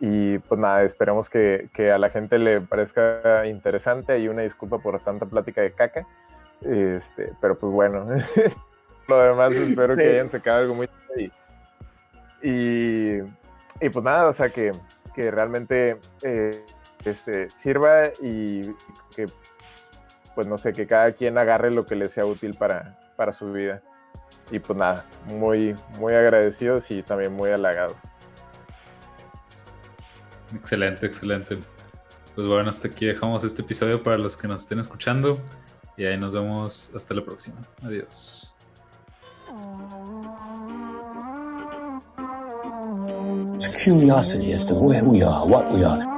Y pues nada, esperemos que, que, a la gente le parezca interesante y una disculpa por tanta plática de caca. Este, pero pues bueno, lo demás espero sí. que hayan sacado algo muy y, y, y, pues nada, o sea que, que realmente eh, este, sirva y que pues no sé, que cada quien agarre lo que le sea útil para, para su vida. Y pues nada, muy, muy agradecidos y también muy halagados. Excelente, excelente. Pues bueno, hasta aquí dejamos este episodio para los que nos estén escuchando. Y ahí nos vemos hasta la próxima. Adiós. Curiosity as to where we are.